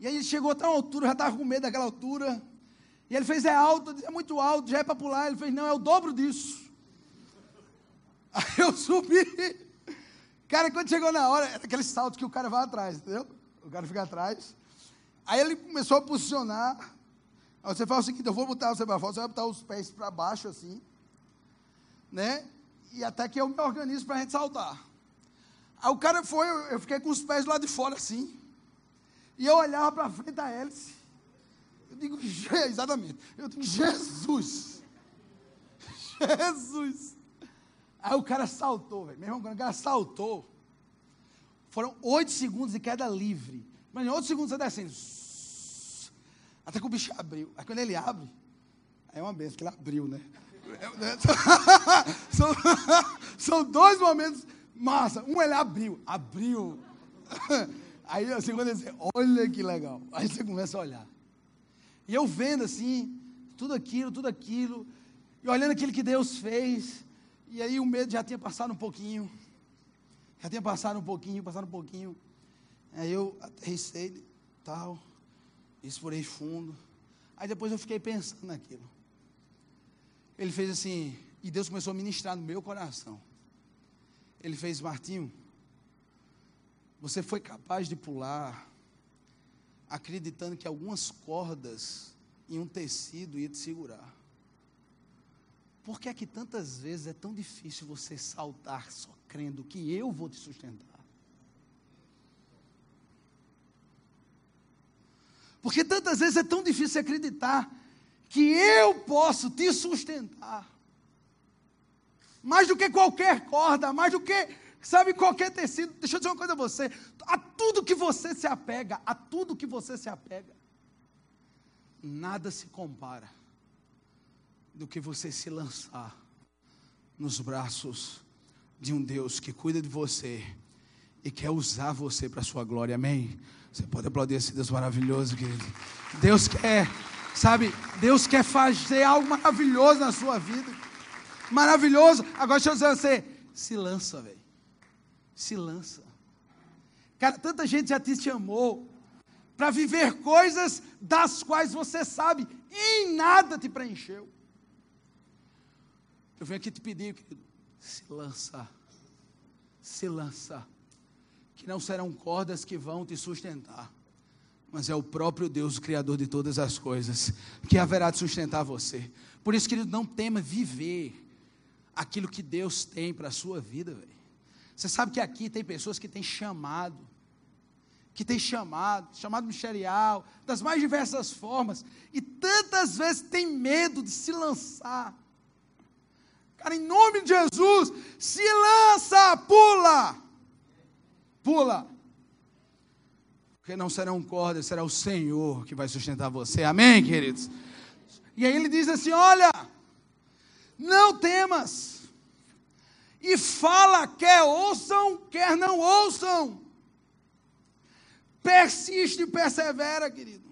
E aí chegou a tal altura, já estava com medo daquela altura. E ele fez, é alto, é muito alto, já é para pular. Ele fez, não, é o dobro disso. Aí eu subi, Cara, quando chegou na hora, era aquele salto que o cara vai atrás, entendeu? O cara fica atrás. Aí ele começou a posicionar. Aí você fala o seguinte: eu vou botar você para fora, você vai botar os pés para baixo assim, né? E até que eu me organizo para a gente saltar. Aí o cara foi, eu fiquei com os pés lá de fora assim. E eu olhava para frente da hélice. Eu digo, exatamente. Eu digo, Jesus. Jesus. Aí o cara saltou, velho. Meu irmão, quando o cara saltou, foram oito segundos de queda livre. Mas em oito segundos você descendo. Até que o bicho abriu. Aí quando ele abre, aí é uma benção, que ele abriu, né? são, são dois momentos massa. Um ele abriu. Abriu. Aí assim, quando ele diz, olha que legal. Aí você começa a olhar. E eu vendo assim, tudo aquilo, tudo aquilo, e olhando aquilo que Deus fez, e aí o medo já tinha passado um pouquinho, já tinha passado um pouquinho, passado um pouquinho. Aí eu aterrissei tal, explorei fundo. Aí depois eu fiquei pensando naquilo. Ele fez assim, e Deus começou a ministrar no meu coração. Ele fez, Martinho, você foi capaz de pular acreditando que algumas cordas em um tecido ia te segurar. Por que é que tantas vezes é tão difícil você saltar só crendo que eu vou te sustentar? Porque tantas vezes é tão difícil acreditar que eu posso te sustentar. Mais do que qualquer corda, mais do que Sabe, qualquer tecido, deixa eu dizer uma coisa a você, a tudo que você se apega, a tudo que você se apega, nada se compara do que você se lançar nos braços de um Deus que cuida de você e quer usar você para a sua glória, amém? Você pode aplaudir esse Deus maravilhoso, querido. Deus quer, sabe, Deus quer fazer algo maravilhoso na sua vida, maravilhoso. Agora deixa eu dizer você, se lança, velho se lança. Cara, tanta gente já te chamou para viver coisas das quais você sabe e em nada te preencheu. Eu venho aqui te pedir, querido, se lança, se lança, que não serão cordas que vão te sustentar, mas é o próprio Deus, o Criador de todas as coisas, que haverá de sustentar você. Por isso, querido, não tema viver aquilo que Deus tem para a sua vida, velho. Você sabe que aqui tem pessoas que têm chamado, que têm chamado, chamado ministerial, das mais diversas formas, e tantas vezes tem medo de se lançar. Cara, em nome de Jesus, se lança, pula, pula. Porque não serão cordas, será o Senhor que vai sustentar você. Amém, queridos? E aí ele diz assim: Olha, não temas e fala, quer ouçam, quer não ouçam. Persiste e persevera, querido.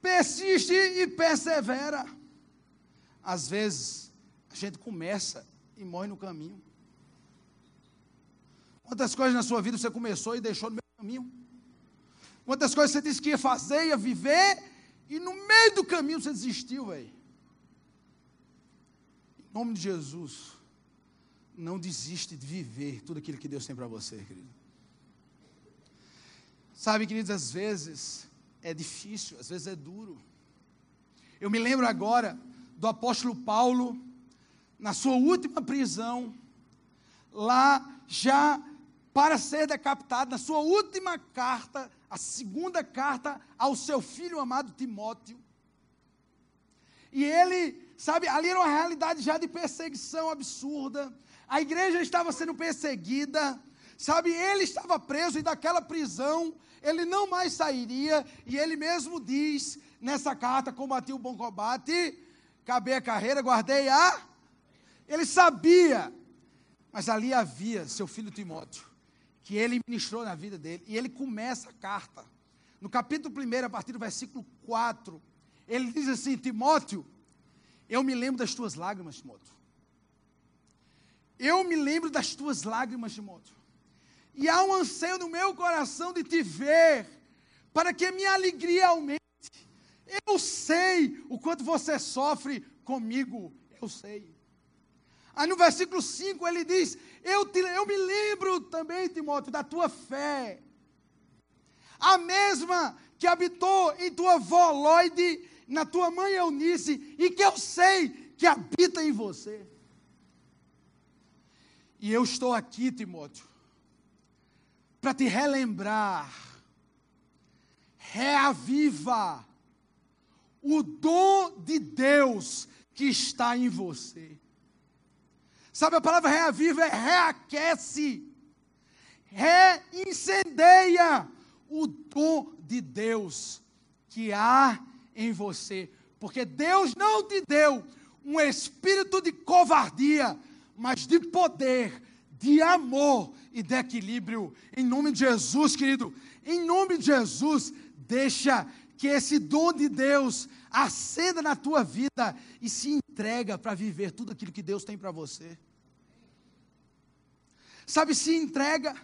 Persiste e persevera. Às vezes, a gente começa e morre no caminho. Quantas coisas na sua vida você começou e deixou no meio do caminho? Quantas coisas você disse que ia fazer, ia viver, e no meio do caminho você desistiu, velho. Em nome de Jesus não desiste de viver tudo aquilo que Deus tem para você, querido. Sabe, queridos, às vezes é difícil, às vezes é duro. Eu me lembro agora do apóstolo Paulo, na sua última prisão, lá já para ser decapitado, na sua última carta, a segunda carta ao seu filho amado Timóteo. E ele, sabe, ali era uma realidade já de perseguição absurda, a igreja estava sendo perseguida, sabe? Ele estava preso e daquela prisão ele não mais sairia, e ele mesmo diz nessa carta: combati o bom combate, acabei a carreira, guardei a. Ele sabia, mas ali havia seu filho Timóteo, que ele ministrou na vida dele, e ele começa a carta. No capítulo 1, a partir do versículo 4, ele diz assim: Timóteo, eu me lembro das tuas lágrimas, Timóteo. Eu me lembro das tuas lágrimas, Timóteo. E há um anseio no meu coração de te ver, para que a minha alegria aumente. Eu sei o quanto você sofre comigo, eu sei. Aí no versículo 5 ele diz: eu, te, eu me lembro também, Timóteo, da tua fé. A mesma que habitou em tua avó Lloyd, na tua mãe Eunice, e que eu sei que habita em você. E eu estou aqui, Timóteo, para te relembrar, reaviva o dom de Deus que está em você. Sabe, a palavra reaviva é reaquece, reincendeia o dom de Deus que há em você. Porque Deus não te deu um espírito de covardia, mas de poder, de amor e de equilíbrio. Em nome de Jesus, querido, em nome de Jesus, deixa que esse dom de Deus acenda na tua vida e se entrega para viver tudo aquilo que Deus tem para você. Sabe, se entrega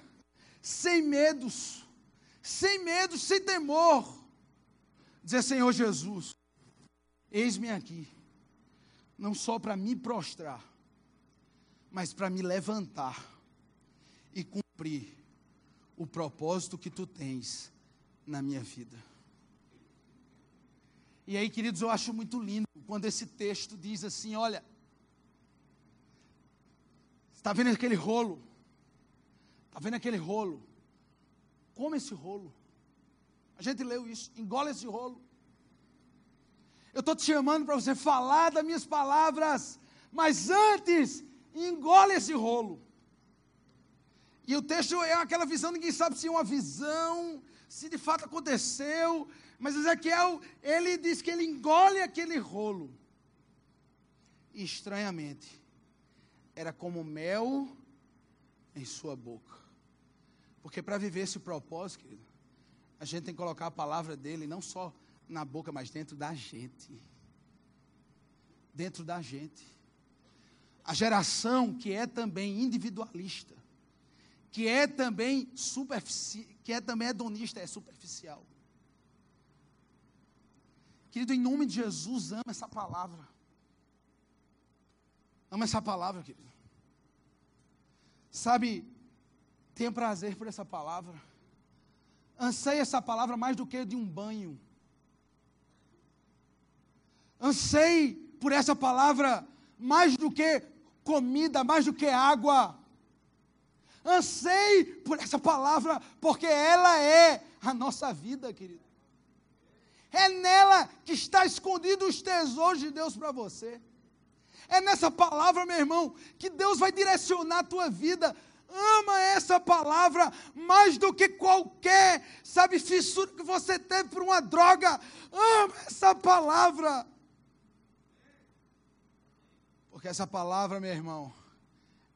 sem medos, sem medo, sem temor. Dizer, Senhor Jesus, eis-me aqui, não só para me prostrar, mas para me levantar e cumprir o propósito que tu tens na minha vida. E aí, queridos, eu acho muito lindo quando esse texto diz assim: olha, está vendo aquele rolo? Está vendo aquele rolo? Come esse rolo. A gente leu isso, engole esse rolo. Eu estou te chamando para você falar das minhas palavras, mas antes, engole esse rolo. E o texto é aquela visão, ninguém sabe se é uma visão, se de fato aconteceu, mas Ezequiel, ele diz que ele engole aquele rolo. E estranhamente, era como mel em sua boca. Porque para viver esse propósito, querido, a gente tem que colocar a palavra dele não só na boca, mas dentro da gente. Dentro da gente. A geração que é também individualista, que é também superficial, que é também hedonista, é superficial. Querido, em nome de Jesus, ama essa palavra. Ama essa palavra, querido. Sabe, tenha prazer por essa palavra. Anseie essa palavra mais do que de um banho. Anseie por essa palavra mais do que comida, mais do que água. Anseie por essa palavra, porque ela é a nossa vida, querido. É nela que está escondido os tesouros de Deus para você. É nessa palavra, meu irmão, que Deus vai direcionar a tua vida. Ama essa palavra mais do que qualquer, sabe, fissura que você teve por uma droga. Ama essa palavra. Porque essa palavra, meu irmão,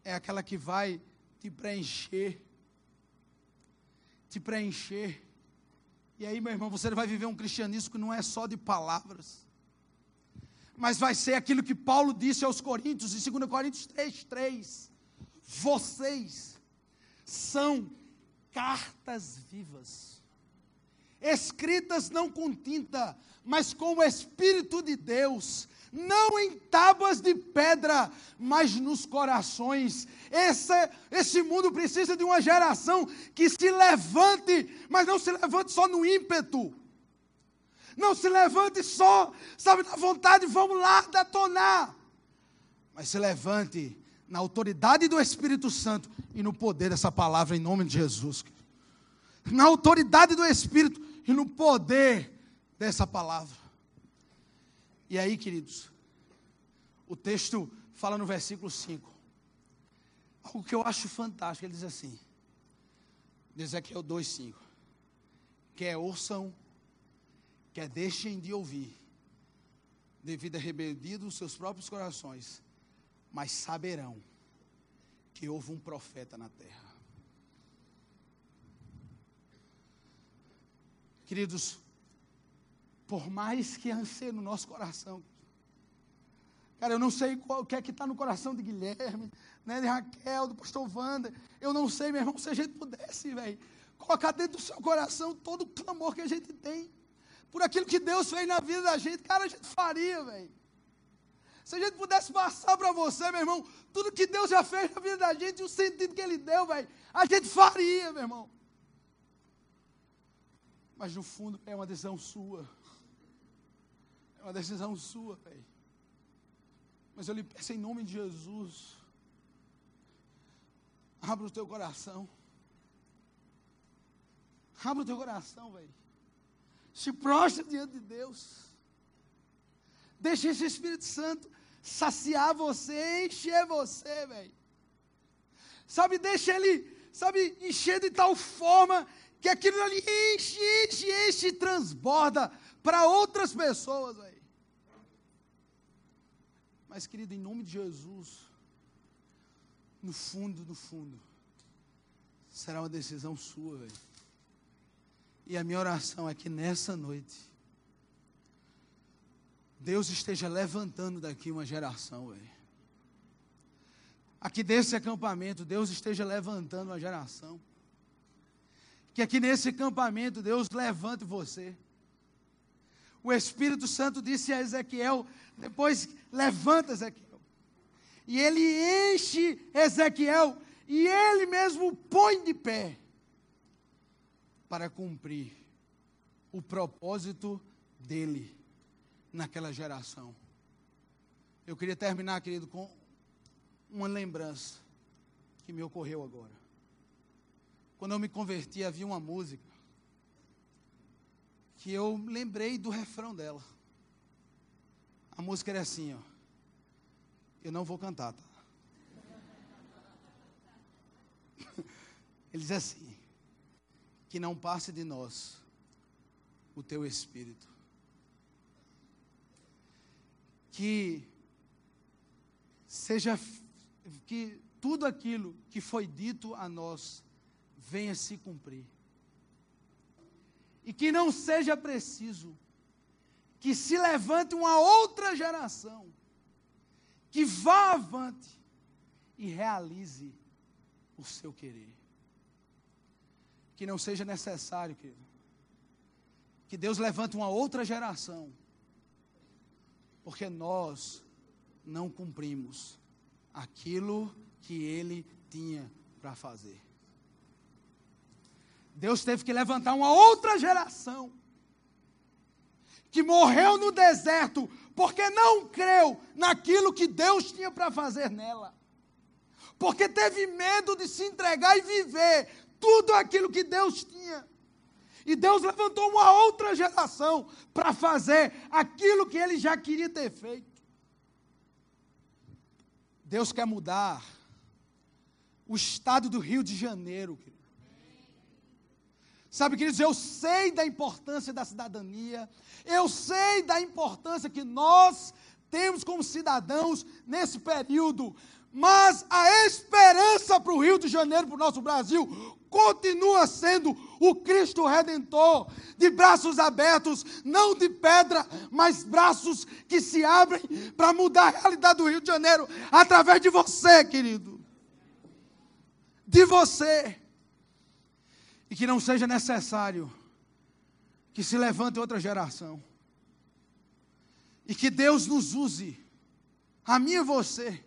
é aquela que vai te preencher. Te preencher. E aí, meu irmão, você vai viver um cristianismo que não é só de palavras, mas vai ser aquilo que Paulo disse aos Coríntios, em 2 Coríntios 3, 3. Vocês são cartas vivas, escritas não com tinta, mas com o Espírito de Deus, não em tábuas de pedra, mas nos corações. Esse, esse mundo precisa de uma geração que se levante, mas não se levante só no ímpeto. Não se levante só, sabe, na vontade, vamos lá detonar. Mas se levante na autoridade do Espírito Santo e no poder dessa palavra, em nome de Jesus. Na autoridade do Espírito e no poder dessa palavra. E aí, queridos, o texto fala no versículo 5. Algo que eu acho fantástico. Ele diz assim: Ezequiel 2,5. Quer ouçam, quer deixem de ouvir, devido à rebeldia dos seus próprios corações, mas saberão que houve um profeta na terra. Queridos, por mais que anseie no nosso coração. Cara, eu não sei qual, o que é que está no coração de Guilherme, né, de Raquel, do pastor Wanda. Eu não sei, meu irmão, se a gente pudesse, velho, colocar dentro do seu coração todo o clamor que a gente tem. Por aquilo que Deus fez na vida da gente, cara, a gente faria, velho. Se a gente pudesse passar para você, meu irmão, tudo que Deus já fez na vida da gente, o sentido que Ele deu, velho, a gente faria, meu irmão. Mas no fundo é uma decisão sua. É uma decisão sua, velho. Mas eu lhe peço em nome de Jesus. Abra o teu coração. Abra o teu coração, velho. Se prostra diante de Deus. Deixa esse Espírito Santo saciar você, encher você, velho. Sabe, deixa ele, sabe, encher de tal forma que aquilo ali enche, enche, enche e transborda para outras pessoas, velho. Mas, querido, em nome de Jesus, no fundo, no fundo, será uma decisão sua, velho. E a minha oração é que nessa noite, Deus esteja levantando daqui uma geração, velho. Aqui desse acampamento, Deus esteja levantando uma geração. Que aqui nesse acampamento, Deus levante você. O Espírito Santo disse a Ezequiel, depois levanta Ezequiel. E ele enche Ezequiel e ele mesmo põe de pé para cumprir o propósito dele naquela geração. Eu queria terminar, querido, com uma lembrança que me ocorreu agora. Quando eu me converti, havia uma música que eu lembrei do refrão dela. A música era assim, ó. Eu não vou cantar, tá? Ele diz assim: que não passe de nós o teu espírito. Que seja que tudo aquilo que foi dito a nós venha se cumprir. E que não seja preciso que se levante uma outra geração que vá avante e realize o seu querer. Que não seja necessário, querido, que Deus levante uma outra geração, porque nós não cumprimos aquilo que Ele tinha para fazer. Deus teve que levantar uma outra geração que morreu no deserto porque não creu naquilo que Deus tinha para fazer nela. Porque teve medo de se entregar e viver tudo aquilo que Deus tinha. E Deus levantou uma outra geração para fazer aquilo que ele já queria ter feito. Deus quer mudar o estado do Rio de Janeiro. Sabe, queridos, eu sei da importância da cidadania, eu sei da importância que nós temos como cidadãos nesse período, mas a esperança para o Rio de Janeiro, para o nosso Brasil, continua sendo o Cristo Redentor, de braços abertos, não de pedra, mas braços que se abrem para mudar a realidade do Rio de Janeiro, através de você, querido. De você e que não seja necessário que se levante outra geração. E que Deus nos use, a mim e você,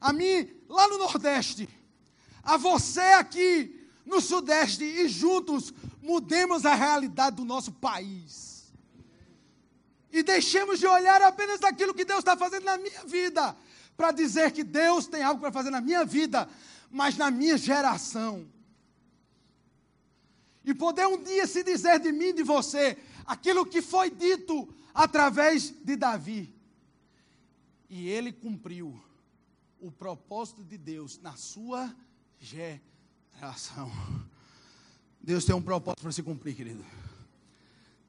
a mim lá no Nordeste, a você aqui no Sudeste, e juntos mudemos a realidade do nosso país. E deixemos de olhar apenas daquilo que Deus está fazendo na minha vida, para dizer que Deus tem algo para fazer na minha vida, mas na minha geração e poder um dia se dizer de mim, de você, aquilo que foi dito através de Davi. E ele cumpriu o propósito de Deus na sua geração. Deus tem um propósito para se cumprir, querido.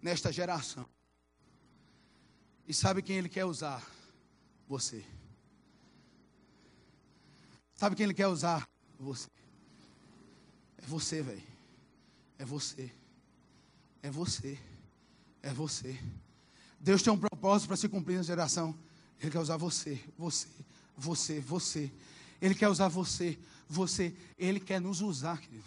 Nesta geração. E sabe quem Ele quer usar? Você. Sabe quem Ele quer usar? Você. É você, velho. É você. É você. É você. Deus tem um propósito para se cumprir na geração. Ele quer usar você, você, você, você. Ele quer usar você, você. Ele quer nos usar, querido.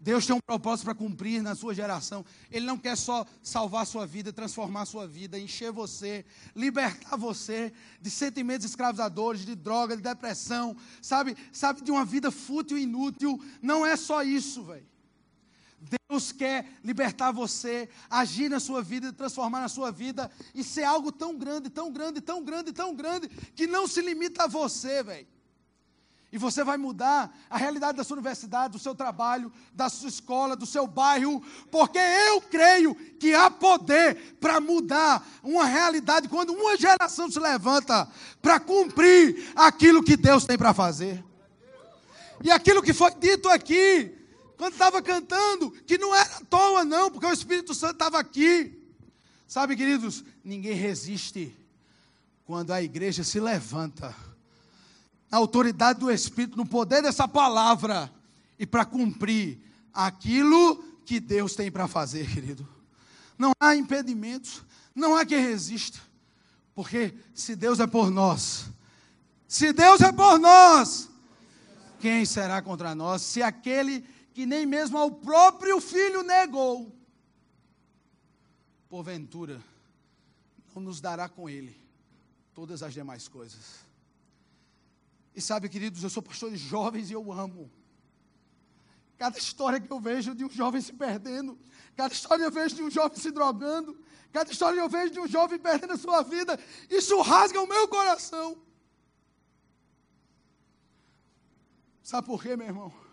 Deus tem um propósito para cumprir na sua geração. Ele não quer só salvar sua vida, transformar sua vida, encher você, libertar você de sentimentos escravizadores, de droga, de depressão, sabe? Sabe de uma vida fútil e inútil. Não é só isso, velho. Deus quer libertar você, agir na sua vida, transformar na sua vida e ser algo tão grande, tão grande, tão grande, tão grande que não se limita a você, velho. E você vai mudar a realidade da sua universidade, do seu trabalho, da sua escola, do seu bairro, porque eu creio que há poder para mudar uma realidade quando uma geração se levanta para cumprir aquilo que Deus tem para fazer. E aquilo que foi dito aqui, quando estava cantando, que não era à toa, não, porque o Espírito Santo estava aqui. Sabe, queridos, ninguém resiste quando a igreja se levanta na autoridade do Espírito, no poder dessa palavra e para cumprir aquilo que Deus tem para fazer, querido. Não há impedimentos, não há quem resista, porque se Deus é por nós, se Deus é por nós, quem será contra nós? Se aquele que nem mesmo ao próprio filho negou, porventura, não nos dará com ele todas as demais coisas. E sabe, queridos, eu sou pastor de jovens e eu amo. Cada história que eu vejo de um jovem se perdendo, cada história que eu vejo de um jovem se drogando, cada história que eu vejo de um jovem perdendo a sua vida, isso rasga o meu coração. Sabe por quê, meu irmão?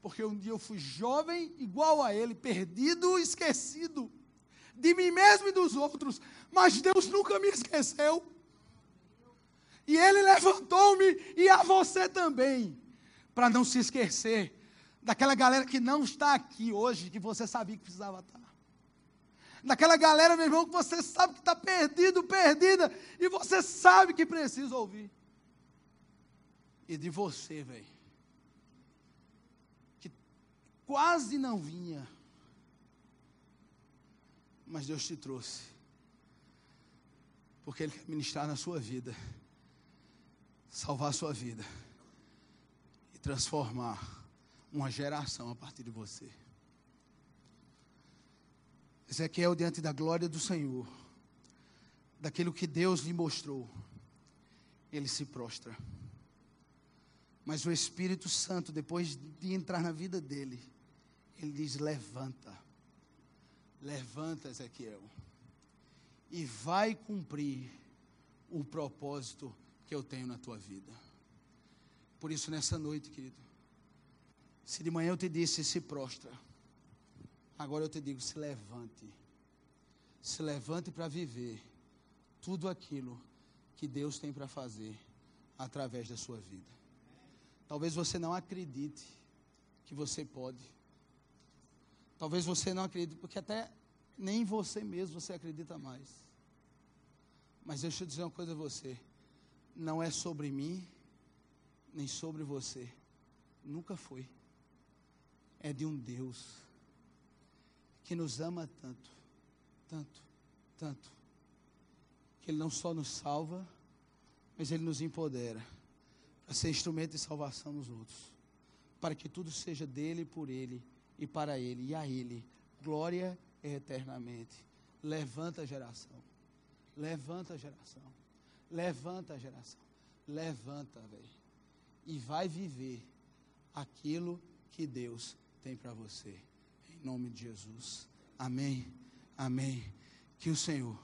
Porque um dia eu fui jovem igual a ele, perdido, esquecido de mim mesmo e dos outros, mas Deus nunca me esqueceu. E ele levantou-me e a você também, para não se esquecer daquela galera que não está aqui hoje, que você sabia que precisava estar. Daquela galera, meu irmão, que você sabe que está perdido, perdida, e você sabe que precisa ouvir. E de você, velho, quase não vinha, mas Deus te trouxe, porque Ele quer ministrar na sua vida salvar a sua vida e transformar uma geração a partir de você. Ezequiel, diante da glória do Senhor, daquilo que Deus lhe mostrou, ele se prostra. Mas o Espírito Santo, depois de entrar na vida dele, ele diz: Levanta, levanta, Ezequiel, e vai cumprir o propósito que eu tenho na tua vida. Por isso, nessa noite, querido, se de manhã eu te disse, se prostra, agora eu te digo, se levante. Se levante para viver tudo aquilo que Deus tem para fazer através da sua vida. Talvez você não acredite que você pode. Talvez você não acredite, porque até nem você mesmo você acredita mais. Mas deixa eu dizer uma coisa a você não é sobre mim, nem sobre você. Nunca foi. É de um Deus que nos ama tanto, tanto, tanto, que Ele não só nos salva, mas Ele nos empodera para ser instrumento de salvação nos outros, para que tudo seja dele, por Ele e para Ele e a Ele. Glória eternamente. Levanta a geração. Levanta a geração. Levanta a geração. Levanta, velho. E vai viver aquilo que Deus tem para você. Em nome de Jesus. Amém. Amém. Que o Senhor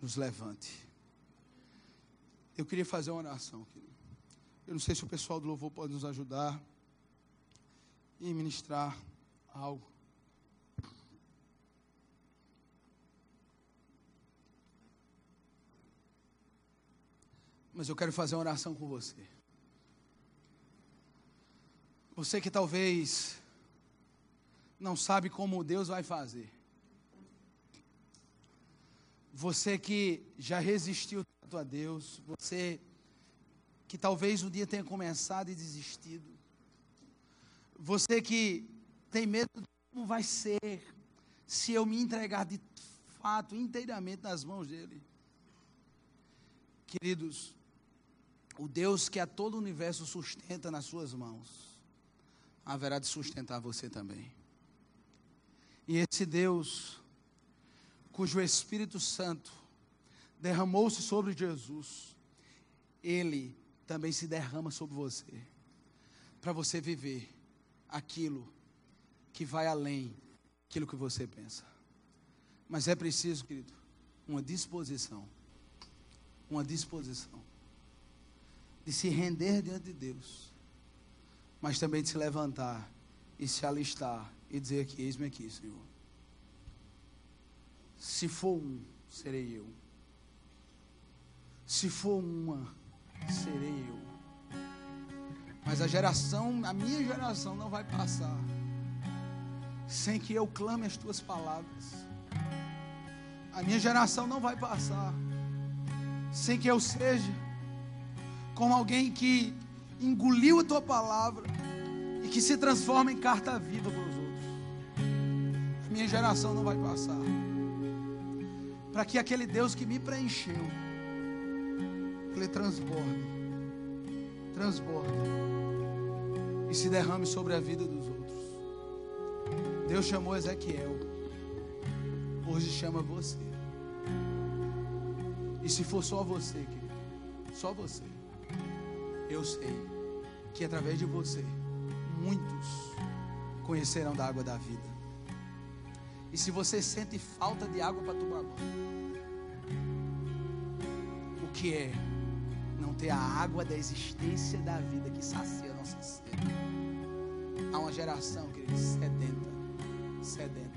nos levante. Eu queria fazer uma oração, querido. Eu não sei se o pessoal do louvor pode nos ajudar e ministrar algo. Mas eu quero fazer uma oração com você. Você que talvez não sabe como Deus vai fazer. Você que já resistiu tanto a Deus, você que talvez o dia tenha começado e desistido. Você que tem medo de como vai ser se eu me entregar de fato inteiramente nas mãos dele. Queridos, o Deus que a todo o universo sustenta nas suas mãos, haverá de sustentar você também. E esse Deus, cujo Espírito Santo derramou-se sobre Jesus, ele também se derrama sobre você, para você viver aquilo que vai além daquilo que você pensa. Mas é preciso, querido, uma disposição, uma disposição de se render diante de Deus, mas também de se levantar e se alistar e dizer aqui, eis-me aqui, Senhor. Se for um, serei eu. Se for uma, serei eu. Mas a geração, a minha geração não vai passar sem que eu clame as tuas palavras. A minha geração não vai passar sem que eu seja como alguém que engoliu a tua palavra e que se transforma em carta viva para os outros. A minha geração não vai passar. Para que aquele Deus que me preencheu, ele transborde, transborde e se derrame sobre a vida dos outros. Deus chamou Ezequiel, hoje chama você. E se for só você, querido, só você eu sei que através de você, muitos conhecerão da água da vida. E se você sente falta de água para tomar banho, o que é não ter a água da existência da vida que sacia Há uma geração, querido, sedenta, sedenta.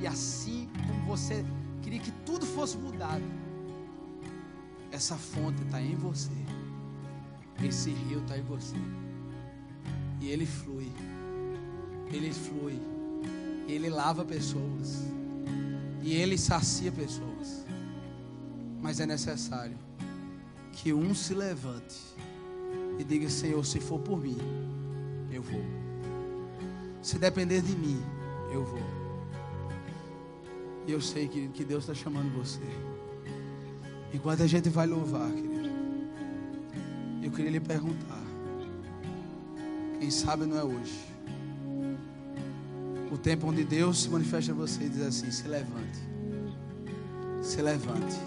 E assim como você queria que tudo fosse mudado, essa fonte está em você. Esse rio está em você. E ele flui. Ele flui. Ele lava pessoas. E ele sacia pessoas. Mas é necessário que um se levante e diga: Senhor, se for por mim, eu vou. Se depender de mim, eu vou. E eu sei que, que Deus está chamando você. Enquanto a gente vai louvar, querido. Eu queria lhe perguntar. Quem sabe não é hoje. O tempo onde Deus se manifesta a você e diz assim: se levante. Se levante.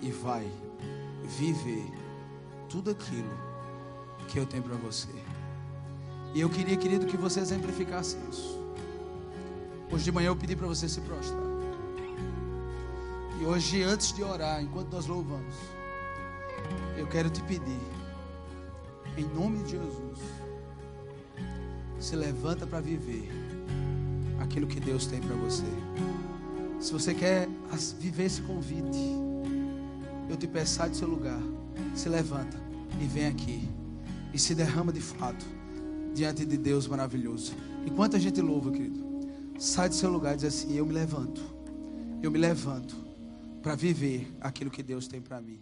E vai viver tudo aquilo que eu tenho para você. E eu queria, querido, que você exemplificasse isso. Hoje de manhã eu pedi para você se prostrar. E hoje, antes de orar, enquanto nós louvamos, eu quero te pedir, em nome de Jesus, se levanta para viver aquilo que Deus tem para você. Se você quer viver esse convite, eu te peço, sai do seu lugar, se levanta e vem aqui e se derrama de fato diante de Deus maravilhoso. Enquanto a gente louva, querido, sai do seu lugar e diz assim: Eu me levanto, eu me levanto para viver aquilo que Deus tem para mim.